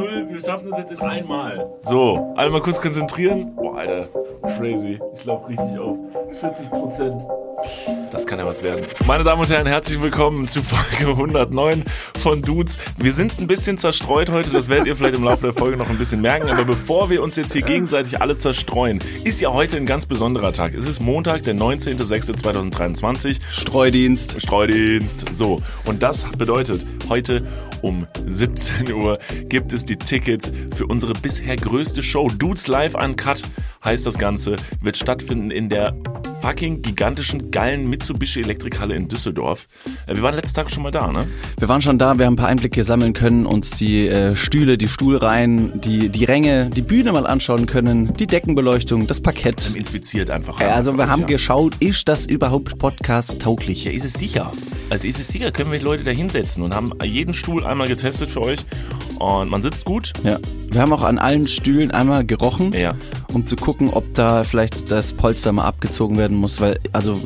null, wir schaffen das jetzt in einmal. So, einmal kurz konzentrieren. Boah, Alter, crazy. Ich laufe richtig auf. 40 Prozent. Das kann ja was werden. Meine Damen und Herren, herzlich willkommen zu Folge 109 von Dudes. Wir sind ein bisschen zerstreut heute, das werdet ihr vielleicht im Laufe der Folge noch ein bisschen merken. Aber bevor wir uns jetzt hier gegenseitig alle zerstreuen, ist ja heute ein ganz besonderer Tag. Es ist Montag, der 19.06.2023. Streudienst. Streudienst. So, und das bedeutet, heute um 17 Uhr gibt es die Tickets für unsere bisher größte Show. Dudes Live Uncut heißt das Ganze, wird stattfinden in der fucking gigantischen, geilen Mitsubishi Elektrikhalle in Düsseldorf. Äh, wir waren letzten Tag schon mal da, ne? Wir waren schon da, wir haben ein paar Einblicke sammeln können, uns die äh, Stühle, die Stuhlreihen, die, die Ränge, die Bühne mal anschauen können, die Deckenbeleuchtung, das Parkett. Inspiziert einfach. Äh, also wir haben ja. geschaut, ist das überhaupt Podcast tauglich? Ja, ist es sicher. Also ist es sicher, können wir die Leute da hinsetzen und haben jeden Stuhl einmal getestet für euch. Und man sitzt gut. Ja. Wir haben auch an allen Stühlen einmal gerochen, Ja. um zu gucken, ob da vielleicht das Polster mal abgezogen werden muss, weil, also,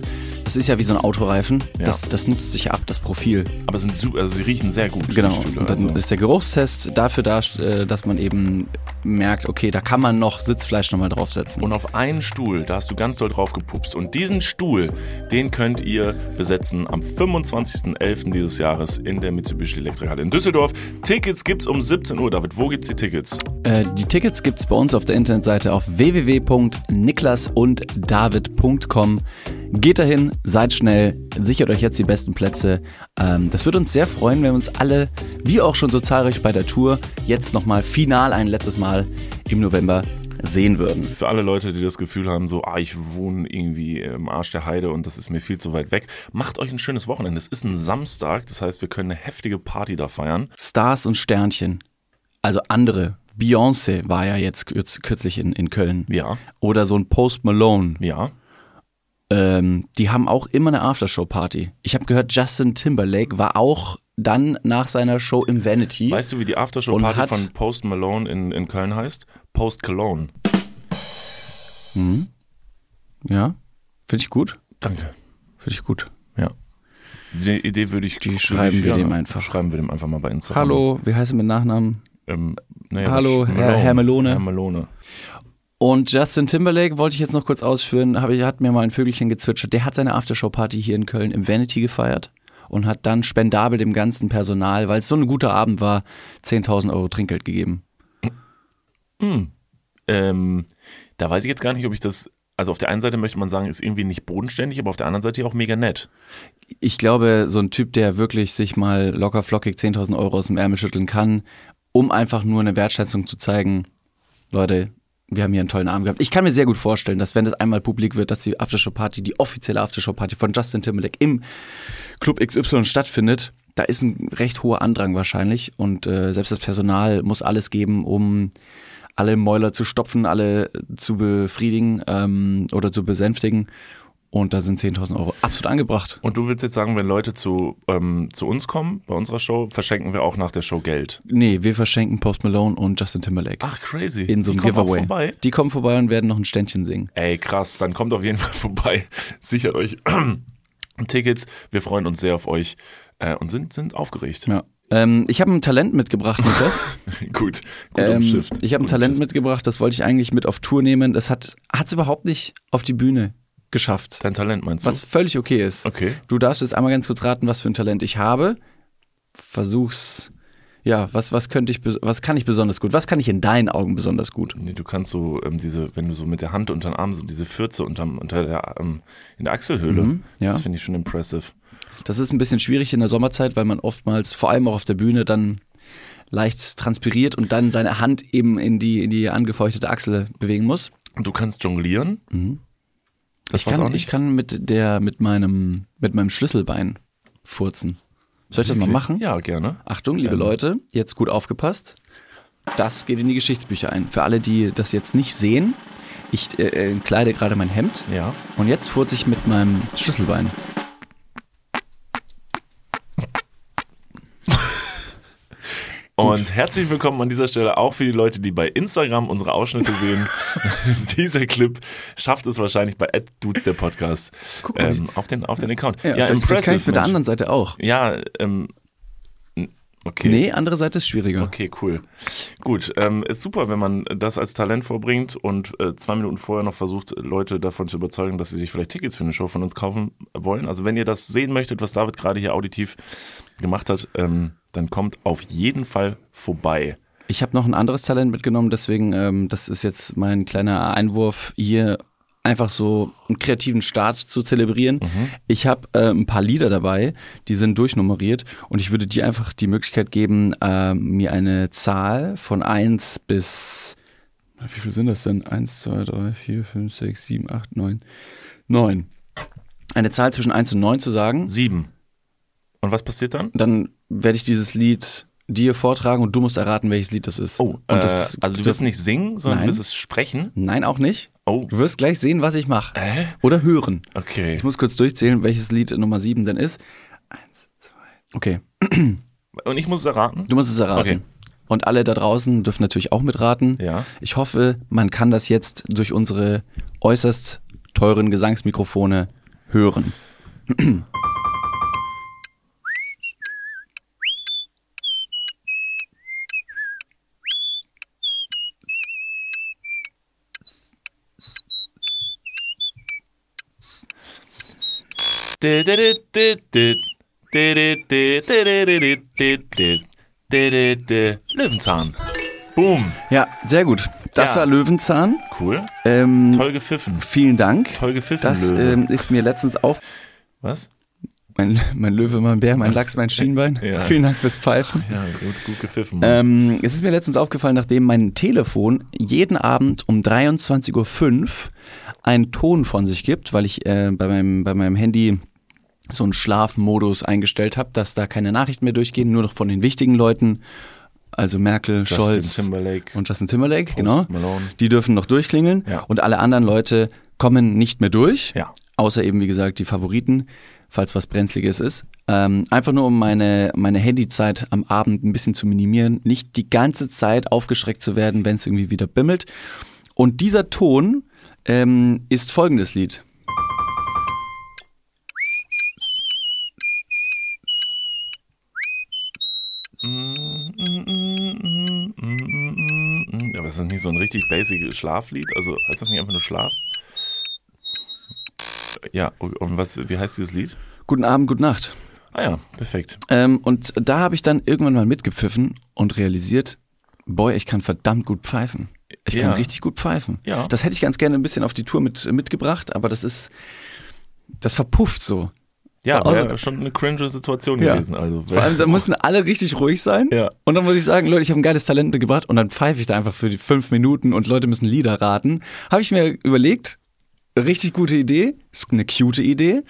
das ist ja wie so ein Autoreifen. Ja. Das, das nutzt sich ab, das Profil. Aber sind super, also sie riechen sehr gut. Genau. Stühle, Und dann also. ist der Geruchstest dafür da, äh, dass man eben merkt, okay, da kann man noch Sitzfleisch nochmal draufsetzen. Und auf einen Stuhl, da hast du ganz doll drauf gepupst. Und diesen Stuhl, den könnt ihr besetzen am 25.11. dieses Jahres in der Mitsubishi Elektrikhalle in Düsseldorf. Tickets gibt's um 17 Uhr. David, wo gibt's die Tickets? Äh, die Tickets gibt's bei uns auf der Internetseite auf www.niklasunddavid.com. Geht dahin, seid schnell, sichert euch jetzt die besten Plätze. Ähm, das würde uns sehr freuen, wenn wir uns alle, wie auch schon so zahlreich bei der Tour, jetzt nochmal final ein letztes Mal im November sehen würden. Für alle Leute, die das Gefühl haben, so, ah, ich wohne irgendwie im Arsch der Heide und das ist mir viel zu weit weg, macht euch ein schönes Wochenende. Es ist ein Samstag, das heißt, wir können eine heftige Party da feiern. Stars und Sternchen, also andere. Beyoncé war ja jetzt kürz, kürzlich in, in Köln. Ja, Oder so ein Post Malone. ja. Ähm, die haben auch immer eine Aftershow-Party. Ich habe gehört, Justin Timberlake war auch dann nach seiner Show im Vanity. Weißt du, wie die Aftershow-Party von Post Malone in, in Köln heißt? Post Cologne. Ja, finde ich gut. Danke. Finde ich gut. Ja. Die Idee würde ich. Die schreiben wir dem einfach. Schreiben wir dem einfach mal bei Instagram. Hallo, wie heißt er mit Nachnamen? Ähm, naja, Hallo, Herr- Herr Melone. Herr Melone. Und Justin Timberlake wollte ich jetzt noch kurz ausführen, ich, hat mir mal ein Vögelchen gezwitschert. Der hat seine Aftershow-Party hier in Köln im Vanity gefeiert und hat dann spendabel dem ganzen Personal, weil es so ein guter Abend war, 10.000 Euro Trinkgeld gegeben. Ähm, da weiß ich jetzt gar nicht, ob ich das. Also auf der einen Seite möchte man sagen, ist irgendwie nicht bodenständig, aber auf der anderen Seite auch mega nett. Ich glaube, so ein Typ, der wirklich sich mal locker flockig 10.000 Euro aus dem Ärmel schütteln kann, um einfach nur eine Wertschätzung zu zeigen, Leute, wir haben hier einen tollen Abend gehabt. Ich kann mir sehr gut vorstellen, dass wenn das einmal publik wird, dass die Aftershow-Party, die offizielle Aftershow-Party von Justin Timberlake im Club XY stattfindet, da ist ein recht hoher Andrang wahrscheinlich und äh, selbst das Personal muss alles geben, um alle Mäuler zu stopfen, alle zu befriedigen ähm, oder zu besänftigen. Und da sind 10.000 Euro absolut angebracht. Und du willst jetzt sagen, wenn Leute zu, ähm, zu uns kommen, bei unserer Show, verschenken wir auch nach der Show Geld. Nee, wir verschenken Post Malone und Justin Timberlake. Ach, crazy. in so einem Die kommen Giveaway. vorbei. Die kommen vorbei und werden noch ein Ständchen singen. Ey, krass, dann kommt auf jeden Fall vorbei. Sichert euch Tickets. Wir freuen uns sehr auf euch äh, und sind, sind aufgeregt. Ja. Ähm, ich habe ein Talent mitgebracht, Niklas. gut, gut ähm, ich habe ein Talent umschifft. mitgebracht, das wollte ich eigentlich mit auf Tour nehmen. Das hat es überhaupt nicht auf die Bühne geschafft. Dein Talent meinst du? Was völlig okay ist. Okay. Du darfst jetzt einmal ganz kurz raten, was für ein Talent ich habe. Versuch's. Ja, was, was könnte ich, was kann ich besonders gut? Was kann ich in deinen Augen besonders gut? Nee, du kannst so ähm, diese, wenn du so mit der Hand unter den Arm so diese Fürze unterm, unter der, ähm, in der Achselhöhle, Mhm, ja. das finde ich schon impressive. Das ist ein bisschen schwierig in der Sommerzeit, weil man oftmals, vor allem auch auf der Bühne, dann leicht transpiriert und dann seine Hand eben in die, in die angefeuchtete Achsel bewegen muss. Du kannst jonglieren. Das. Ich war's kann, auch nicht. ich kann mit der, mit meinem, mit meinem Schlüsselbein furzen. Soll ich das mal machen? Ja, gerne. Achtung, liebe Gerne. Leute, jetzt gut aufgepasst. Das geht in die Geschichtsbücher ein. Für alle, die das jetzt nicht sehen, ich äh, äh, kleide gerade mein Hemd Ja. und jetzt furze ich mit meinem Schlüsselbein. Und herzlich willkommen an dieser Stelle auch für die Leute, die bei Instagram unsere Ausschnitte sehen. Dieser Clip schafft es wahrscheinlich bei @dudes der Podcast Guck mal, ähm, auf den auf den Account. Ja, vielleicht, vielleicht kann ich es mit der anderen Seite auch. Ja, ähm, Okay. Nee, andere Seite ist schwieriger. Okay, cool. Gut, ähm, ist super, wenn man das als Talent vorbringt und äh, zwei Minuten vorher noch versucht, Leute davon zu überzeugen, dass sie sich vielleicht Tickets für eine Show von uns kaufen wollen. Also wenn ihr das sehen möchtet, was David gerade hier auditiv gemacht hat, ähm, dann kommt auf jeden Fall vorbei. Ich habe noch ein anderes Talent mitgenommen, deswegen, ähm, das ist jetzt mein kleiner Einwurf hier einfach so einen kreativen Start zu zelebrieren. Mhm. Ich habe äh, ein paar Lieder dabei, die sind durchnummeriert und ich würde dir einfach die Möglichkeit geben, äh, mir eine Zahl von 1 bis, wie viel sind das denn? 1, 2, 3, 4, 5, 6, 7, 8, 9, 9. Eine Zahl zwischen 1 und 9 zu sagen. Sieben. Und was passiert dann? Dann werde ich dieses Lied dir vortragen und du musst erraten, welches Lied das ist. Oh, und äh, das, also du wirst nicht singen, sondern Nein. du wirst es sprechen. Nein, auch nicht. Oh, Du wirst gleich sehen, was ich mache. Hä? Oder hören. okay. Ich muss kurz durchzählen, welches Lied Nummer 7 denn ist. Eins, zwei. Okay, Und ich muss es erraten? du musst es erraten. Okay. Und alle da draußen dürfen natürlich auch mitraten. Ja. Ich hoffe, man kann das jetzt durch unsere äußerst teuren Gesangsmikrofone hören. Löwenzahn. Boom. Ja, sehr gut. Das Ja. war Löwenzahn. Cool. Ähm, Toll gepfiffen. Vielen Dank. Toll gepfiffen, Das ähm, ist mir letztens auf. Was? Mein, mein Löwe, mein Bär, mein Lachs, mein Schienbein. Ja. Vielen Dank fürs Pfeifen. Ja, gut, gut gepfiffen. Ähm, es ist mir letztens aufgefallen, nachdem mein Telefon jeden Abend um 23.05 Uhr einen Ton von sich gibt, weil ich äh, bei, meinem, bei meinem Handy so einen Schlafmodus eingestellt habe, dass da keine Nachrichten mehr durchgehen, nur noch von den wichtigen Leuten, also Merkel, Justin Scholz Timberlake. und Justin Timberlake, genau. Malone. Die dürfen noch durchklingeln Ja. und alle anderen Leute kommen nicht mehr durch. Ja. Außer eben, wie gesagt, die Favoriten, falls was Brenzliges ist. Ähm, einfach nur, um meine, meine Handyzeit am Abend ein bisschen zu minimieren. Nicht die ganze Zeit aufgeschreckt zu werden, wenn es irgendwie wieder bimmelt. Und dieser Ton ähm, ist folgendes Lied. Aber ist das nicht so ein richtig basic Schlaflied? Also heißt das nicht einfach nur Schlaf? Ja, und was, wie heißt dieses Lied? Guten Abend, gute Nacht. Ah ja, perfekt. Ähm, und da habe ich dann irgendwann mal mitgepfiffen und realisiert, boy, ich kann verdammt gut pfeifen. Ich kann Ja. richtig gut pfeifen. Ja. Das hätte ich ganz gerne ein bisschen auf die Tour mit, mitgebracht, aber das ist, das verpufft so. Ja, Also- wäre schon eine cringe Situation Ja. gewesen. Also, Vor allem, da müssen alle richtig ruhig sein. Ja. Und dann muss ich sagen, Leute, ich habe ein geiles Talent mitgebracht und dann pfeife ich da einfach für die fünf Minuten und Leute müssen Lieder raten. Habe ich mir überlegt, richtig gute Idee, ist eine cute Idee,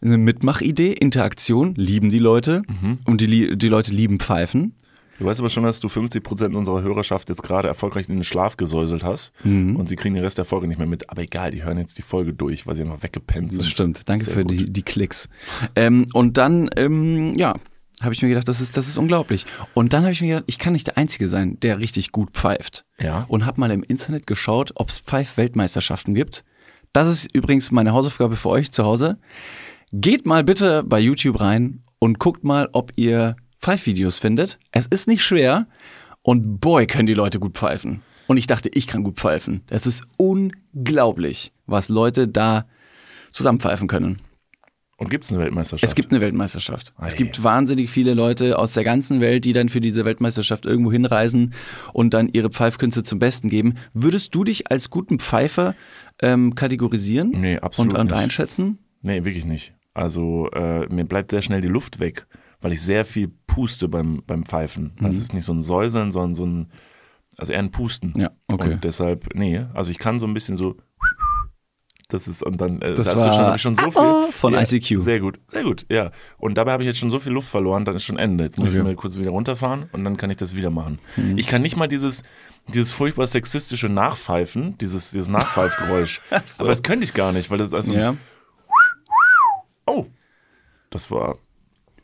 eine Mitmachidee, Interaktion, lieben die Leute Mhm. und die, die Leute lieben Pfeifen. Du weißt aber schon, dass du 50% unserer Hörerschaft jetzt gerade erfolgreich in den Schlaf gesäuselt hast Mhm. und sie kriegen den Rest der Folge nicht mehr mit. Aber egal, die hören jetzt die Folge durch, weil sie einfach weggepennt sind. Das stimmt. Danke Sehr für gut. die, die Klicks. Ähm, und dann, ähm, ja, habe ich mir gedacht, das ist, das ist unglaublich. Und dann habe ich mir gedacht, ich kann nicht der Einzige sein, der richtig gut pfeift. Ja. Und habe mal im Internet geschaut, ob es Pfeif-Weltmeisterschaften gibt. Das ist übrigens meine Hausaufgabe für euch zu Hause. Geht mal bitte bei YouTube rein und guckt mal, ob ihr Pfeifvideos findet. Es ist nicht schwer und boy, können die Leute gut pfeifen. Und ich dachte, ich kann gut pfeifen. Es ist unglaublich, was Leute da zusammenpfeifen können. Und gibt es eine Weltmeisterschaft? Es gibt eine Weltmeisterschaft. Ei. Es gibt wahnsinnig viele Leute aus der ganzen Welt, die dann für diese Weltmeisterschaft irgendwo hinreisen und dann ihre Pfeifkünste zum Besten geben. Würdest du dich als guten Pfeifer ähm, kategorisieren Nee, absolut und, und nicht. einschätzen? Nee, wirklich nicht. Also äh, mir bleibt sehr schnell die Luft weg, weil ich sehr viel puste beim, beim Pfeifen. Mhm. Also es ist nicht so ein Säuseln, sondern so ein, also eher ein Pusten. Ja, okay. Und deshalb, nee, also ich kann so ein bisschen so, das ist, und dann, äh, Das da war schon, hab ich schon so viel. Ah, von ja, ICQ. Sehr gut, sehr gut, ja. Und dabei habe ich jetzt schon so viel Luft verloren, dann ist schon Ende. Jetzt muss ich Okay. mal kurz wieder runterfahren und dann kann ich das wieder machen. Mhm. Ich kann nicht mal dieses, dieses furchtbar sexistische Nachpfeifen, dieses, dieses Nachpfeifgeräusch. so. Aber das könnte ich gar nicht, weil das ist also, Ja. oh, das war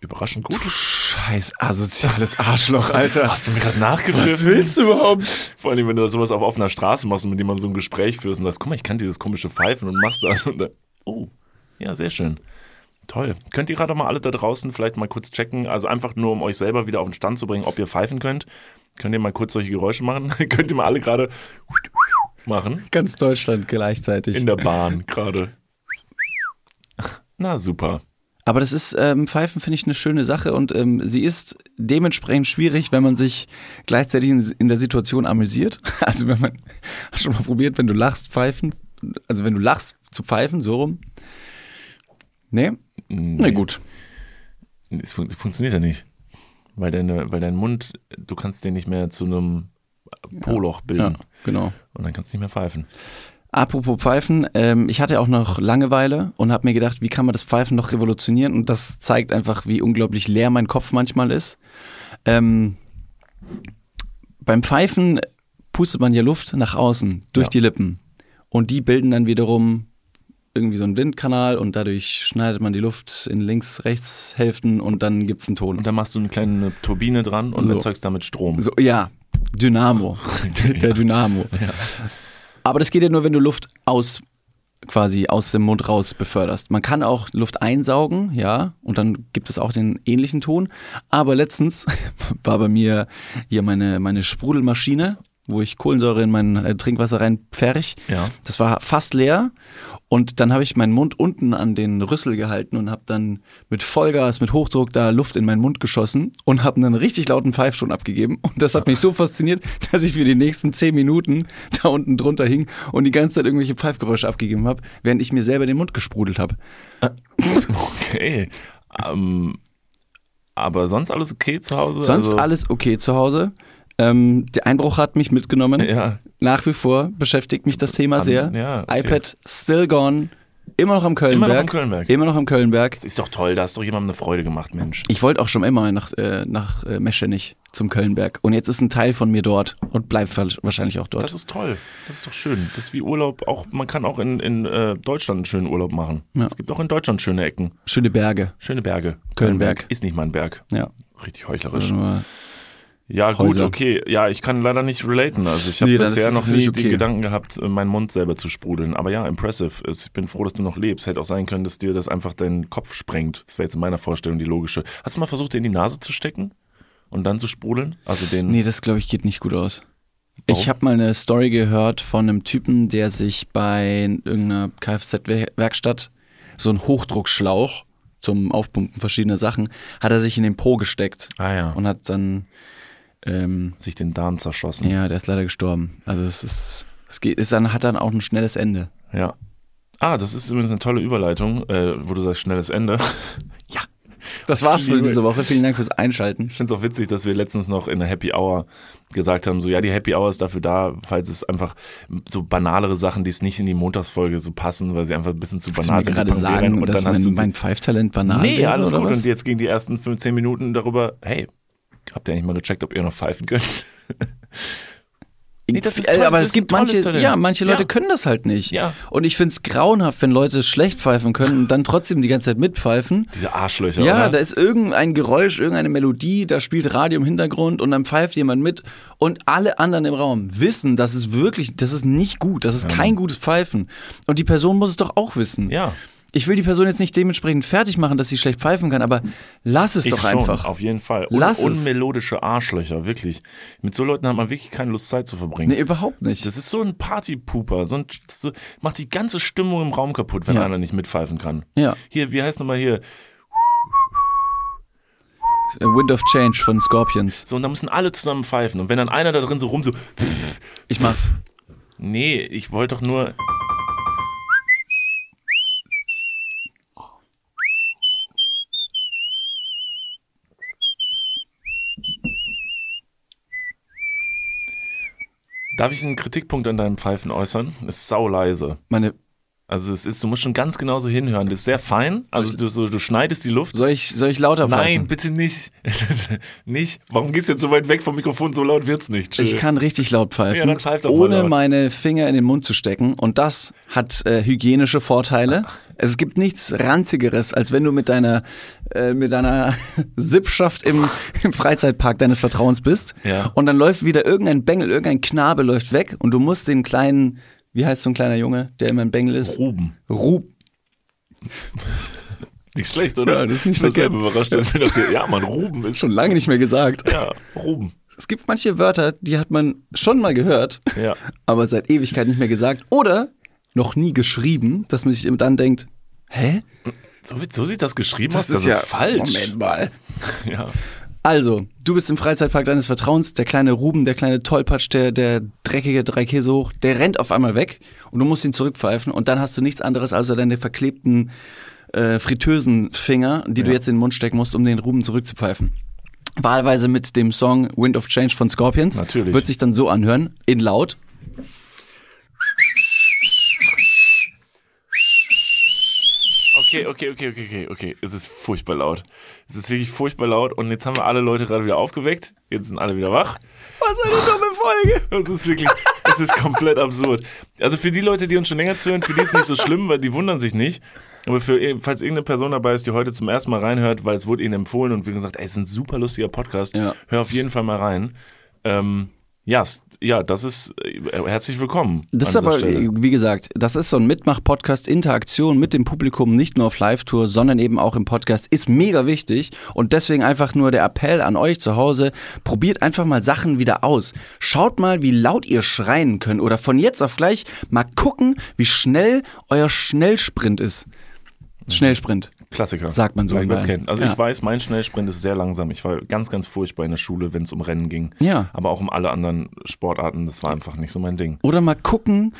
überraschend gut. Scheiß asoziales Arschloch, Alter. Hast du mir gerade nachgegriffen? du überhaupt? Vor allem, wenn du sowas auf offener Straße machst und mit jemandem so ein Gespräch führst und sagst, guck mal, ich kann dieses komische Pfeifen und machst das. Und dann, oh, ja, sehr schön. Toll. Könnt ihr gerade mal alle da draußen vielleicht mal kurz checken, also einfach nur, um euch selber wieder auf den Stand zu bringen, ob ihr pfeifen könnt. Könnt ihr mal kurz solche Geräusche machen? könnt ihr mal alle gerade machen? Ganz Deutschland gleichzeitig. In der Bahn gerade. Na super. Aber das ist, ähm, Pfeifen finde ich eine schöne Sache und ähm, sie ist dementsprechend schwierig, wenn man sich gleichzeitig in, in, der Situation amüsiert. Also wenn man, hast schon mal probiert, wenn du lachst, pfeifen, also wenn du lachst, zu pfeifen, so rum? Nee? Nee. Na gut. Es fun funktioniert ja nicht. Weil, deine, weil dein Mund, du kannst den nicht mehr zu einem Poloch bilden. Ja, genau. Und dann kannst du nicht mehr pfeifen. Apropos Pfeifen, ähm, ich hatte auch noch Langeweile und habe mir gedacht, wie kann man das Pfeifen noch revolutionieren? Und das zeigt einfach, wie unglaublich leer mein Kopf manchmal ist. Ähm, beim Pfeifen pustet man ja Luft nach außen durch Ja. die Lippen. Und die bilden dann wiederum irgendwie so einen Windkanal und dadurch schneidet man die Luft in links-rechts-Hälften und dann gibt's einen Ton. Und dann machst du eine kleine Turbine dran und So. erzeugst damit Strom. So, ja, Dynamo. Der Dynamo. Aber das geht ja nur, wenn du Luft aus quasi aus dem Mund raus beförderst. Man kann auch Luft einsaugen, ja, und dann gibt es auch den ähnlichen Ton. Aber letztens war bei mir hier meine, meine Sprudelmaschine, wo ich Kohlensäure in mein äh, Trinkwasser reinpferch. Ja. Das war fast leer. Und dann habe ich meinen Mund unten an den Rüssel gehalten und habe dann mit Vollgas, mit Hochdruck da Luft in meinen Mund geschossen und habe einen richtig lauten Pfeifton abgegeben. Und das hat mich so fasziniert, dass ich für die nächsten zehn Minuten da unten drunter hing und die ganze Zeit irgendwelche Pfeifgeräusche abgegeben habe, während ich mir selber den Mund gesprudelt habe. Okay. Ähm, aber sonst alles okay zu Hause? Sonst also, alles okay zu Hause. Ähm, der Einbruch hat mich mitgenommen. Ja. Nach wie vor beschäftigt mich das Thema sehr. ja, okay. iPad still gone. Immer noch am Kölnberg. Immer noch am Kölnberg. Immer noch am Kölnberg. Das ist doch toll, da hast doch jemandem eine Freude gemacht, Mensch. Ich wollte auch schon immer nach, äh, nach äh, Meschenich zum Kölnberg. Und jetzt ist ein Teil von mir dort und bleibt wa- wahrscheinlich auch dort. Das ist toll. Das ist doch schön. Das ist wie Urlaub. Auch man kann auch in, in äh, Deutschland einen schönen Urlaub machen. Ja. Es gibt auch in Deutschland schöne Ecken, Schöne Berge. schöne Berge. Kölnberg. ist nicht mal ein Berg. Ja. Richtig heuchlerisch. Nur- Ja, gut, Häuser. okay. Ja, ich kann leider nicht relaten. Also ich habe Nee, bisher noch nicht die okay. Gedanken gehabt, äh, meinen Mund selber zu sprudeln. Aber ja, impressive. Also Ich bin froh, dass du noch lebst. Hätte auch sein können, dass dir das einfach deinen Kopf sprengt. Das wäre jetzt in meiner Vorstellung die logische. Hast du mal versucht, dir in die Nase zu stecken und dann zu sprudeln? Also den. Nee, das glaube ich geht nicht gut aus. Warum? Ich habe mal eine Story gehört von einem Typen, der sich bei irgendeiner Kfz-Werkstatt so einen Hochdruckschlauch zum Aufpumpen verschiedener Sachen, hat er sich in den Po gesteckt Ah ja. und hat dann, ähm, sich den Darm zerschossen. ja, der ist leider gestorben. Also es ist, es geht, ist dann, hat dann auch ein schnelles Ende. Ja. Ah, das ist übrigens eine tolle Überleitung, äh, wo du sagst, schnelles Ende. ja. Das war's für diese Woche. Vielen Dank fürs Einschalten. Ich finde es auch witzig, dass wir letztens noch in der Happy Hour gesagt haben, so ja, die Happy Hour ist dafür da, falls es einfach so banalere Sachen, die es nicht in die Montagsfolge so passen, weil sie einfach ein bisschen zu Willst banal sind. gerade sagen, und dass dann hast mein, du mein Pfeiftalent banal Nee, alles gut. Und jetzt gingen die ersten 15 Minuten darüber, hey, habt ihr eigentlich mal gecheckt, ob ihr noch pfeifen könnt? Nee, das ist toll, aber das es ist gibt manche, Talent. ja, manche Leute Ja. können das halt nicht. Ja. Und ich find's grauenhaft, wenn Leute schlecht pfeifen können und dann trotzdem die ganze Zeit mitpfeifen. Diese Arschlöcher, Ja, oder? da ist irgendein Geräusch, irgendeine Melodie, da spielt Radio im Hintergrund und dann pfeift jemand mit und alle anderen im Raum wissen, dass es wirklich, das ist nicht gut, das ist kein gutes Pfeifen. Und die Person muss es doch auch wissen. ja. Ich will die Person jetzt nicht dementsprechend fertig machen, dass sie schlecht pfeifen kann, aber lass es Ich doch schon, einfach. auf jeden Fall. Un Lass es. unmelodische Arschlöcher, wirklich. Mit so Leuten hat man wirklich keine Lust, Zeit zu verbringen. Nee, überhaupt nicht. Das ist so ein Partypooper. So ein, so, macht die ganze Stimmung im Raum kaputt, wenn Ja. einer nicht mitpfeifen kann. ja. Hier, wie heißt nochmal hier? Wind of Change von Scorpions. So, und da müssen alle zusammen pfeifen. Und wenn dann einer da drin so rum so, Ich mach's. nee, ich wollte doch nur. Darf ich einen Kritikpunkt an deinem Pfeifen äußern? Es ist sau leise. Meine, Also es ist, du musst schon ganz genau so hinhören. Das ist sehr fein. Also du, so, du schneidest die Luft. soll ich, soll ich lauter Nein, pfeifen? bitte nicht. nicht. Warum gehst du jetzt so weit weg vom Mikrofon? So laut wird's nicht. Chill. Ich kann richtig laut pfeifen, Ja, dann pfeif doch mal ohne meine Finger in den Mund zu stecken. Und das hat äh, hygienische Vorteile. Es gibt nichts ranzigeres, als wenn du mit deiner äh, mit deiner Sippschaft im, im Freizeitpark deines Vertrauens bist. Ja. Und dann läuft wieder irgendein Bengel, irgendein Knabe läuft weg und du musst den kleinen, wie heißt so ein kleiner Junge, der immer ein Bengel ist? Ruben. Rub. Nicht schlecht, oder? Ja, das ist nicht verkehrt. selber überrascht. Dass mir dachte, ja, man, Ruben ist. Schon lange nicht mehr gesagt. Ja, Ruben. Es gibt manche Wörter, die hat man schon mal gehört, Ja. aber seit Ewigkeit nicht mehr gesagt oder noch nie geschrieben, dass man sich dann denkt, hä? So, so sieht das geschrieben aus. Das ist falsch. Moment mal. Ja. Also, du bist im Freizeitpark deines Vertrauens, der kleine Ruben, der kleine Tollpatsch, der, der dreckige Dreikäse hoch, der rennt auf einmal weg und du musst ihn zurückpfeifen und dann hast du nichts anderes als deine verklebten äh, fritösen Finger, die du Ja. jetzt in den Mund stecken musst, um den Ruben zurückzupfeifen. Wahlweise mit dem Song Wind of Change von Scorpions. Natürlich. Wird sich dann so anhören, in laut. Okay, okay, okay, okay, okay, okay. Es ist furchtbar laut. Es ist wirklich furchtbar laut und jetzt haben wir alle Leute gerade wieder aufgeweckt. Jetzt sind alle wieder wach. Was eine dumme Folge! Es ist wirklich, es ist komplett absurd. Also für die Leute, die uns schon länger zuhören, für die ist es nicht so schlimm, weil die wundern sich nicht. Aber für, falls irgendeine Person dabei ist, die heute zum ersten Mal reinhört, weil es wurde ihnen empfohlen und wir gesagt, ey, es ist ein super lustiger Podcast, Ja. hör auf jeden Fall mal rein. Ähm, ja, s- ja, das ist äh, herzlich willkommen. Das ist aber, Stelle. wie gesagt, das ist so ein Mitmach-Podcast, Interaktion mit dem Publikum, nicht nur auf Live-Tour, sondern eben auch im Podcast, ist mega wichtig. Und deswegen einfach nur der Appell an euch zu Hause, probiert einfach mal Sachen wieder aus. Schaut mal, wie laut ihr schreien könnt oder von jetzt auf gleich mal gucken, wie schnell euer Schnellsprint ist. Schnellsprint. Klassiker. Sagt man so Weil in das kennt. Also Ja. ich weiß, mein Schnellsprint ist sehr langsam. Ich war ganz, ganz furchtbar in der Schule, wenn es um Rennen ging. Ja. Aber auch um alle anderen Sportarten, das war einfach nicht so mein Ding. Oder mal gucken,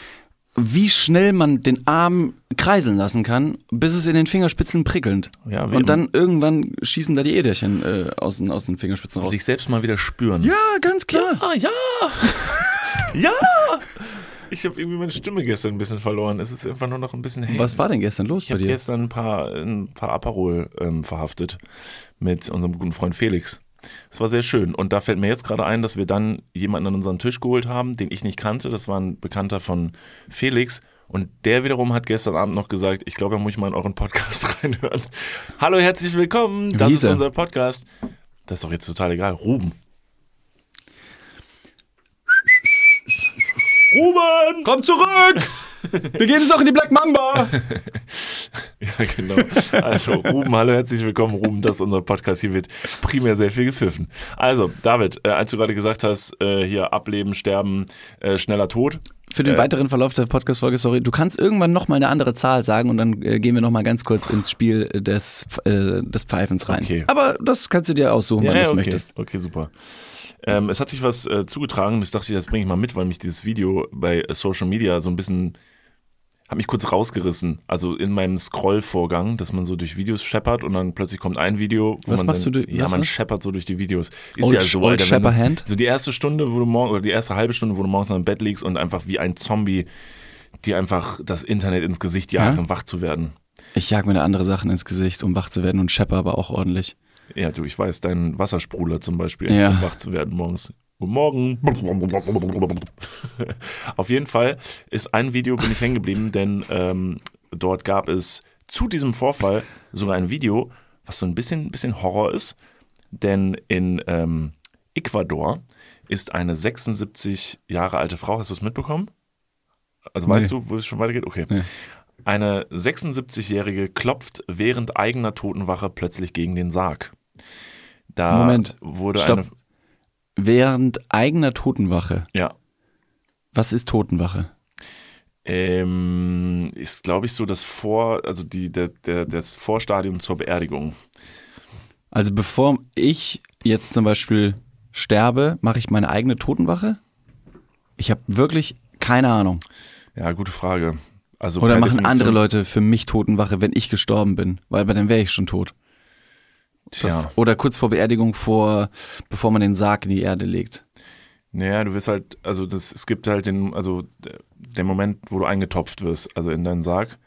wie schnell man den Arm kreiseln lassen kann, bis es in den Fingerspitzen prickelnd. Ja, Und dann irgendwann schießen da die Äderchen äh, aus, den, aus den Fingerspitzen raus. Sich selbst mal wieder spüren. Ja, ganz klar. Ah, ja! ja! Ich habe irgendwie meine Stimme gestern ein bisschen verloren. Es ist einfach nur noch ein bisschen hell. Was war denn gestern los Ich bei habe dir? gestern ein paar, ein paar Aperol ähm, verhaftet mit unserem guten Freund Felix. Es war sehr schön. Und da fällt mir jetzt gerade ein, dass wir dann jemanden an unseren Tisch geholt haben, den ich nicht kannte. Das war ein Bekannter von Felix. Und der wiederum hat gestern Abend noch gesagt, ich glaube, da muss ich mal in euren Podcast reinhören. Hallo, herzlich willkommen. Das ist er? unser Podcast. Das ist doch jetzt total egal. Ruben. Ruben! Komm zurück! Wir gehen jetzt noch in die Black Mamba! Ja, genau. Also, Ruben, hallo, herzlich willkommen, Ruben. Das ist unser Podcast. Hier wird primär sehr viel gepfiffen. Also, David, äh, als du gerade gesagt hast, äh, hier ableben, sterben, äh, schneller Tod. Für den Äh, weiteren Verlauf der Podcast-Folge, sorry, du kannst irgendwann noch mal eine andere Zahl sagen und dann äh, gehen wir noch mal ganz kurz ins Spiel des, äh, des Pfeifens rein. Okay. Aber das kannst du dir aussuchen, Ja, wann du es okay. möchtest. Okay, super. Ähm, es hat sich was äh, zugetragen und ich dachte, das bringe ich mal mit, weil mich dieses Video bei äh, Social Media so ein bisschen hat mich kurz rausgerissen. Also in meinem Scrollvorgang, dass man so durch Videos scheppert und dann plötzlich kommt ein Video, wo Was man machst dann, du ja, was, man was? scheppert so durch die Videos. Ist Old- ja so, Old Alter, wenn Shepperhand? So die erste Stunde, wo du morgen oder die erste halbe Stunde, wo du morgens noch im Bett liegst und einfach wie ein Zombie dir einfach das Internet ins Gesicht jagt, Ja? um wach zu werden. Ich jag mir da andere Sachen ins Gesicht, um wach zu werden und schepper aber auch ordentlich. Ja, du, ich weiß, dein Wassersprudler zum Beispiel, Ja. um wach zu werden morgens. Guten Morgen. Auf jeden Fall ist ein Video, bin ich hängen geblieben, denn ähm, dort gab es zu diesem Vorfall sogar ein Video, was so ein bisschen, bisschen Horror ist. Denn in ähm, Ecuador ist eine 76 Jahre alte Frau, hast du es mitbekommen? Also weißt Nee. du, wo es schon weitergeht? Okay. Nee. Eine 76-Jährige klopft während eigener Totenwache plötzlich gegen den Sarg. Da Moment. wurde Stopp. eine. Während eigener Totenwache. Ja. Was ist Totenwache? Ähm, ist, glaube ich, so das Vor, also die, der, der, das Vorstadium zur Beerdigung. Also bevor ich jetzt zum Beispiel sterbe, mache ich meine eigene Totenwache? Ich habe wirklich keine Ahnung. Ja, gute Frage. Also Oder machen andere Leute für mich Totenwache, wenn ich gestorben bin? Weil dann wäre ich schon tot. Das. Oder kurz vor Beerdigung, vor, bevor man den Sarg in die Erde legt. Naja, du wirst halt, also das, es gibt halt den, also der, der Moment, wo du eingetopft wirst, also in deinen Sarg.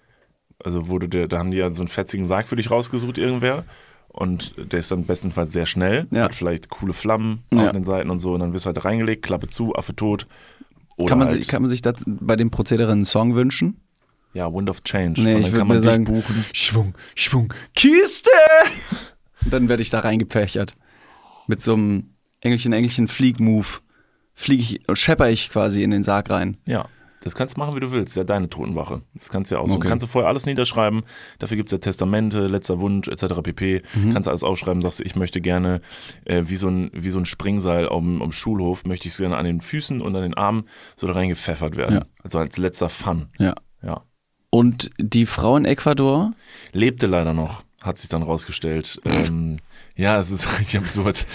Also wo du dir, da haben die ja so einen fetzigen Sarg für dich rausgesucht, irgendwer. Und der ist dann bestenfalls sehr schnell, Ja. hat vielleicht coole Flammen Ja. auf den Seiten und so. Und dann wirst du halt reingelegt, Klappe zu, Affe tot. Kann man, halt, sich, kann man sich das bei dem Prozedere einen Song wünschen? ja, Wind of Change. Nee, und ich dann würde kann man dich sagen, buchen. Schwung, Schwung, Kiste! Und dann werde ich da reingepferchert. Mit so einem Engelchen, Engelchen, Flieg-Move. Fliege ich und schepper ich quasi in den Sarg rein. Ja. Das kannst du machen, wie du willst. Ja, deine Totenwache. Das kannst du ja auch so. Okay. Kannst du vorher alles niederschreiben. Dafür gibt's ja Testamente, letzter Wunsch, etc. pp. Mhm. Kannst du alles aufschreiben. Sagst du, ich möchte gerne äh, wie, so ein, wie so ein Springseil am, am Schulhof, möchte ich gerne an den Füßen und an den Armen so da reingepfeffert werden. Ja. Also als letzter Fun. Ja. Ja. Und die Frau in Ecuador, Lebte leider noch, hat sich dann rausgestellt. ähm, ja, es ist richtig absurd.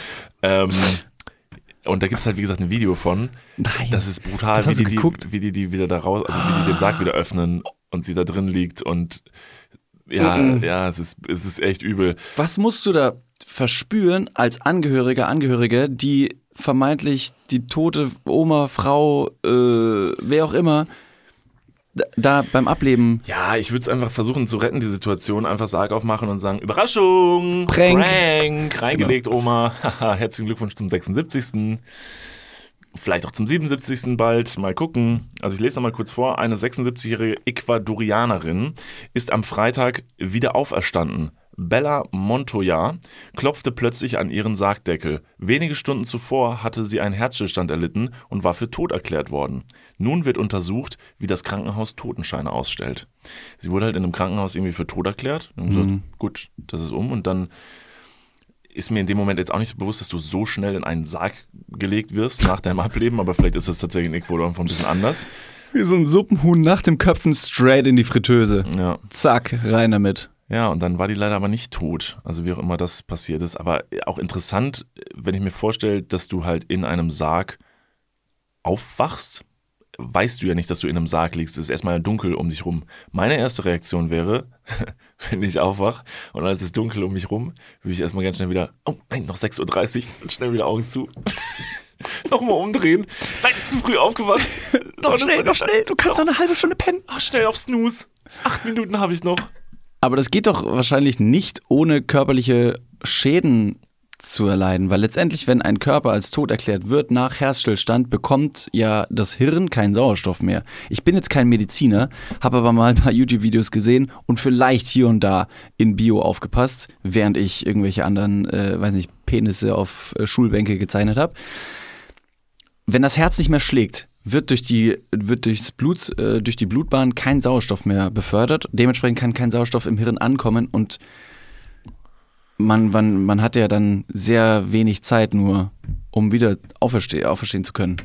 Ähm, und da gibt's halt, wie gesagt, ein Video von. Nein. Das ist brutal, Das wie die, die, wie die die wieder da raus, also wie die den Sarg wieder öffnen und sie da drin liegt und ja, ja, es ist, es ist echt übel. was musst du da verspüren als Angehörige, Angehörige, die vermeintlich die tote Oma, Frau, äh, wer auch immer, da, beim Ableben Ja, ich würde es einfach versuchen zu retten, die Situation. Einfach Sarg aufmachen und sagen, Überraschung, Prank. Prank reingelegt, Oma. Haha, Herzlichen Glückwunsch zum 76. Vielleicht auch zum 77. bald. Mal gucken. Also ich lese noch mal kurz vor. Eine 76-jährige Ecuadorianerin ist am Freitag wieder auferstanden. Bella Montoya klopfte plötzlich an ihren Sargdeckel. Wenige Stunden zuvor hatte sie einen Herzstillstand erlitten und war für tot erklärt worden. Nun wird untersucht, wie das Krankenhaus Totenscheine ausstellt. Sie wurde halt in einem Krankenhaus irgendwie für tot erklärt. Und gesagt, gut, das ist um. Und dann ist mir in dem Moment jetzt auch nicht so bewusst, dass du so schnell in einen Sarg gelegt wirst nach deinem Ableben, aber vielleicht ist das tatsächlich in Ecuador einfach ein bisschen anders. wie so ein Suppenhuhn nach dem Köpfen straight in die Fritteuse. Ja. Zack, rein damit. Ja, und dann war die leider aber nicht tot. Also wie auch immer das passiert ist. Aber auch interessant, wenn ich mir vorstelle, dass du halt in einem Sarg aufwachst, weißt du ja nicht, dass du in einem Sarg liegst. Es ist erstmal dunkel um dich rum. Meine erste Reaktion wäre, wenn ich aufwach und alles ist dunkel um mich rum, würde ich erstmal ganz schnell wieder, oh nein, noch 6.30 Uhr, und schnell wieder Augen zu. Nochmal umdrehen. Nein, zu früh aufgewacht. Noch schnell, noch schnell, du kannst noch eine halbe Stunde pennen. Ach, schnell auf Snooze. Acht Minuten habe ich noch. Aber das geht doch wahrscheinlich nicht ohne körperliche Schäden zu erleiden, weil letztendlich, wenn ein Körper als tot erklärt wird nach Herzstillstand, bekommt ja das Hirn keinen Sauerstoff mehr. Ich bin jetzt kein Mediziner, habe aber mal ein paar YouTube-Videos gesehen und vielleicht hier und da in Bio aufgepasst, während ich irgendwelche anderen, äh, weiß nicht, Penisse auf äh, Schulbänke gezeichnet habe. Wenn das Herz nicht mehr schlägt, wird durch die, wird durchs Blut, äh, durch die Blutbahn kein Sauerstoff mehr befördert. Dementsprechend kann kein Sauerstoff im Hirn ankommen und man, man, man hat ja dann sehr wenig Zeit nur, um wieder auferste auferstehen zu können.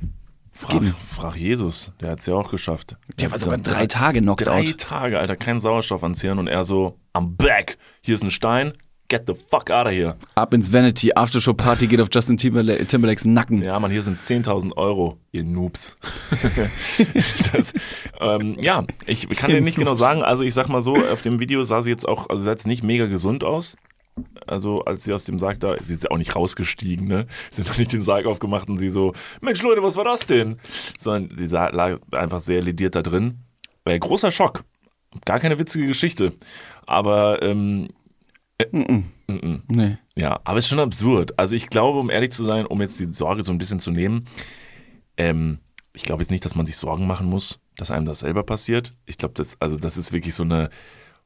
Frag, frag Jesus, der hat es ja auch geschafft. Der war sogar drei Tage knocked Drei. Tage, Alter, kein Sauerstoff ans Hirn und er so, I'm back. Hier ist ein Stein, get the fuck out of here. Ab ins Vanity, Aftershow Party geht auf Justin Timberla Timberlakes Nacken. Ja, Mann, hier sind 10.000 Euro, ihr Noobs. das, ähm, ja, ich kann dir nicht genau sagen, also ich sag mal so, auf dem Video sah sie jetzt auch, also sah jetzt nicht mega gesund aus. Also als sie aus dem Sarg da, sie ist ja auch nicht rausgestiegen, ne? Sie hat doch nicht den Sarg aufgemacht und sie so, Mensch Leute, was war das denn? Sondern sie sah, lag einfach sehr lediert da drin. Äh, großer Schock. Gar keine witzige Geschichte. Aber ähm, Nee. ja, aber es ist schon absurd. Also ich glaube, um ehrlich zu sein, um jetzt die Sorge so ein bisschen zu nehmen, ähm, ich glaube jetzt nicht, dass man sich Sorgen machen muss, dass einem das selber passiert. Ich glaube, das, also das ist wirklich so eine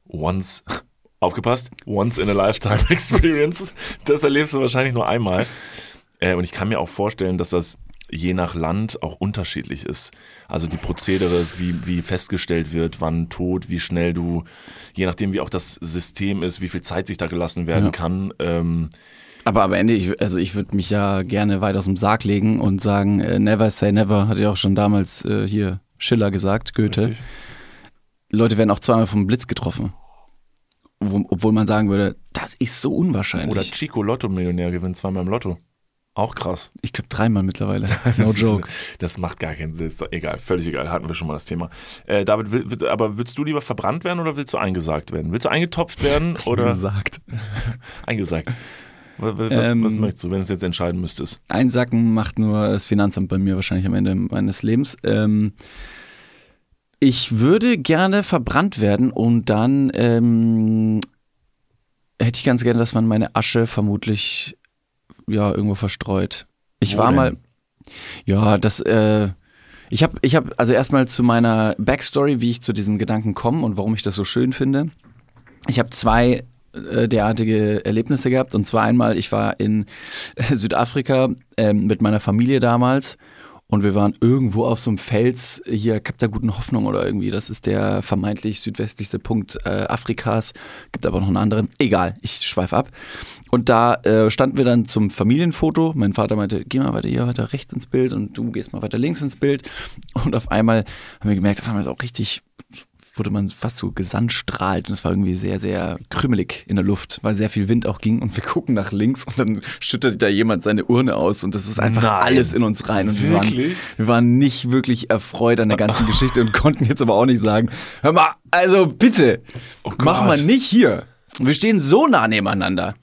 once, aufgepasst, once in a lifetime experience. Das erlebst du wahrscheinlich nur einmal. Äh, und ich kann mir auch vorstellen, dass das je nach Land auch unterschiedlich ist. Also die Prozedere, wie, wie festgestellt wird, wann tot, wie schnell du, je nachdem wie auch das System ist, wie viel Zeit sich da gelassen werden Ja. kann. Ähm, Aber am Ende, ich, also ich würde mich ja gerne weit aus dem Sarg legen und sagen, äh, never say never, hat ja auch schon damals äh, hier Schiller gesagt, Goethe. richtig? Leute werden auch zweimal vom Blitz getroffen. Wo, obwohl man sagen würde, das ist so unwahrscheinlich. Oder Chico Lotto-Millionär gewinnt zweimal im Lotto. Auch krass. ich glaube dreimal mittlerweile. No Das joke. Das macht gar keinen Sinn. Ist doch egal, völlig egal. Hatten wir schon mal das Thema. Äh, David, will, will, aber würdest du lieber verbrannt werden oder willst du eingesagt werden? Willst du eingetopft werden oder gesagt. eingesagt? Was, was, was Ähm, möchtest du, wenn du es jetzt entscheiden müsstest? Einsacken macht nur das Finanzamt bei mir wahrscheinlich am Ende meines Lebens. Ähm, ich würde gerne verbrannt werden und dann ähm, hätte ich ganz gerne, dass man meine Asche vermutlich ja irgendwo verstreut. Ich Wo war denn? mal, ja, das, äh, ich habe, ich habe, also erstmal zu meiner Backstory, wie ich zu diesem Gedanken komme und warum ich das so schön finde. Ich habe zwei äh, derartige Erlebnisse gehabt. Und zwar einmal, ich war in äh, Südafrika ähm, mit meiner Familie damals Und wir waren irgendwo auf so einem Fels, hier Kap der Guten Hoffnung oder irgendwie. Das ist der vermeintlich südwestlichste Punkt äh, Afrikas. Gibt aber noch einen anderen. Egal, ich schweife ab. Und da äh, standen wir dann zum Familienfoto. Mein Vater meinte, geh mal weiter hier weiter rechts ins Bild und du gehst mal weiter links ins Bild. Und auf einmal haben wir gemerkt, auf einmal ist auch richtig wurde man fast so gesandstrahlt und es war irgendwie sehr, sehr krümelig in der Luft, weil sehr viel Wind auch ging und wir gucken nach links und dann schüttet da jemand seine Urne aus und das ist einfach Nein. alles in uns rein und wir waren, wir waren nicht wirklich erfreut an der ganzen Geschichte und konnten jetzt aber auch nicht sagen, hör mal, also bitte, Oh mach mal nicht hier. Wir stehen so nah nebeneinander.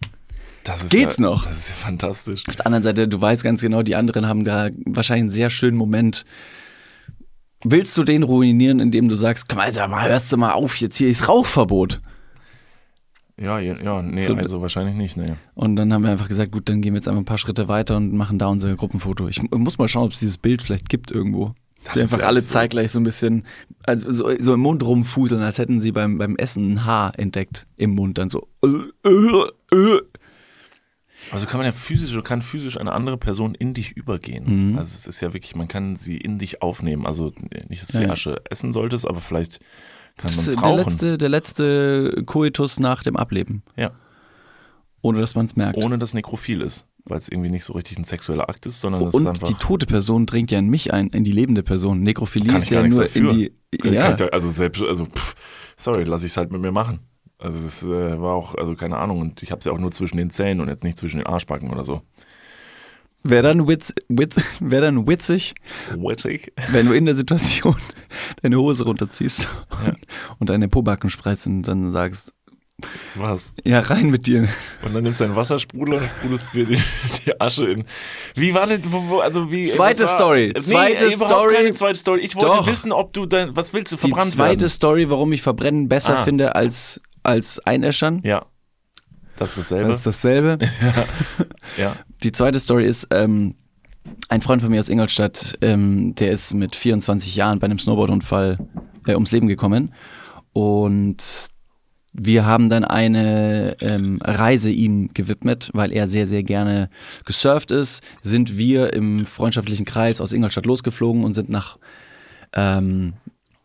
Das ist Geht's ja, noch? Das ist ja fantastisch. Auf der anderen Seite, du weißt ganz genau, die anderen haben da wahrscheinlich einen sehr schönen Moment. Willst du den ruinieren, indem du sagst, komm, Alter, mal, hörst du mal auf, jetzt hier ist Rauchverbot. Ja, ja, ja nee, So- also wahrscheinlich nicht, nee. Und dann haben wir einfach gesagt, gut, dann gehen wir jetzt einfach ein paar Schritte weiter und machen da unser Gruppenfoto. Ich muss mal schauen, ob es dieses Bild vielleicht gibt irgendwo. Das Die einfach alle absurd. zeitgleich so ein bisschen, also so, so im Mund rumfuseln, als hätten sie beim, beim Essen ein Haar entdeckt im Mund. Dann so, äh, äh, äh. Also kann man ja physisch oder kann physisch eine andere Person in dich übergehen. Mhm. Also es ist ja wirklich, man kann sie in dich aufnehmen. Also nicht, dass du die. Asche essen solltest, aber vielleicht kann man ist es der rauchen. letzte, der letzte Koitus nach dem Ableben. Ja, Ohne dass man es merkt. ohne dass nekrophil ist, weil es irgendwie nicht so richtig ein sexueller Akt ist, sondern es ist Und einfach. die tote Person dringt ja in mich ein, in die lebende Person. Nekrophilie Kann ist ich ja nur dafür. in die. Ja. also selbst, also pff, sorry, lass ich es halt mit mir machen. Also es äh, war auch, also keine Ahnung, und ich habe es ja auch nur zwischen den Zähnen und jetzt nicht zwischen den Arschbacken oder so. Wäre dann, witz, witz, wär dann witzig, Witzig. wenn du in der Situation deine Hose runterziehst Ja. und, und deine Pobacken spreizt und dann sagst, Was? ja, rein mit dir. Und dann nimmst du einen Wassersprudel und sprudelst dir die, die Asche in. Wie war wo, also wie. Zweite war- Story. Nee, Zweite überhaupt Story. keine zweite Story. Ich wollte Doch. wissen, ob du dein, was willst du, Die verbrannt zweite werden? Story, warum ich Verbrennen besser Ah. finde als, als Einäschern, Ja. Das ist dasselbe. das ist dasselbe. ja. Die zweite Story ist, ähm, ein Freund von mir aus Ingolstadt, ähm, der ist mit 24 Jahren bei einem Snowboardunfall äh, ums Leben gekommen. Und wir haben dann eine ähm, Reise ihm gewidmet, weil er sehr, sehr gerne gesurft ist. Sind wir im freundschaftlichen Kreis aus Ingolstadt losgeflogen und sind nach ähm,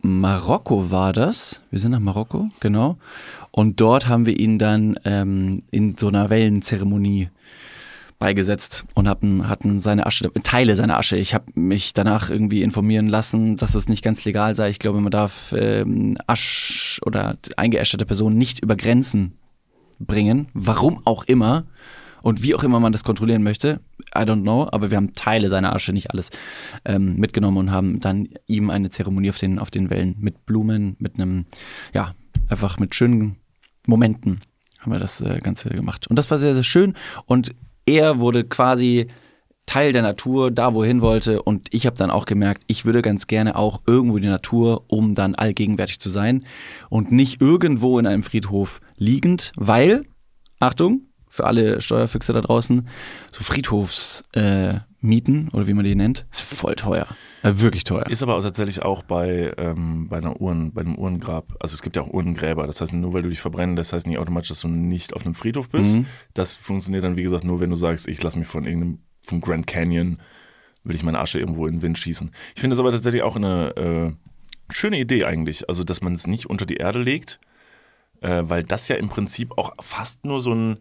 Marokko war das. Wir sind nach Marokko, genau. Und dort haben wir ihn dann ähm, in so einer Wellenzeremonie beigesetzt und hatten, hatten seine Asche, Teile seiner Asche. Ich habe mich danach irgendwie informieren lassen, dass es nicht ganz legal sei. Ich glaube, man darf ähm, Asch oder eingeäscherte Personen nicht über Grenzen bringen. Warum auch immer. Und wie auch immer man das kontrollieren möchte, I don't know, aber wir haben Teile seiner Asche, nicht alles, ähm, mitgenommen und haben dann ihm eine Zeremonie auf den, auf den Wellen mit Blumen, mit einem, ja, einfach mit schönen Momenten haben wir das äh, Ganze gemacht. Und das war sehr, sehr schön. Und er wurde quasi Teil der Natur, da wo er hin wollte. Und ich habe dann auch gemerkt, ich würde ganz gerne auch irgendwo in die Natur, um dann allgegenwärtig zu sein. Und nicht irgendwo in einem Friedhof liegend, weil, Achtung, für alle Steuerfüchse da draußen, so Friedhofsmieten äh, Mieten, oder wie man die nennt, ist voll teuer. Äh, wirklich teuer. Ist aber auch tatsächlich auch bei, ähm, bei einer Uhren, bei einem Uhrengrab. Also es gibt ja auch Urnengräber. Das heißt, nur weil du dich verbrennen, das heißt nicht automatisch, dass du nicht auf einem Friedhof bist. Mhm. Das funktioniert dann, wie gesagt, nur wenn du sagst, ich lasse mich von irgendeinem, vom Grand Canyon, will ich meine Asche irgendwo in den Wind schießen. Ich finde das aber tatsächlich auch eine äh, schöne Idee eigentlich. Also, dass man es nicht unter die Erde legt, äh, weil das ja im Prinzip auch fast nur so ein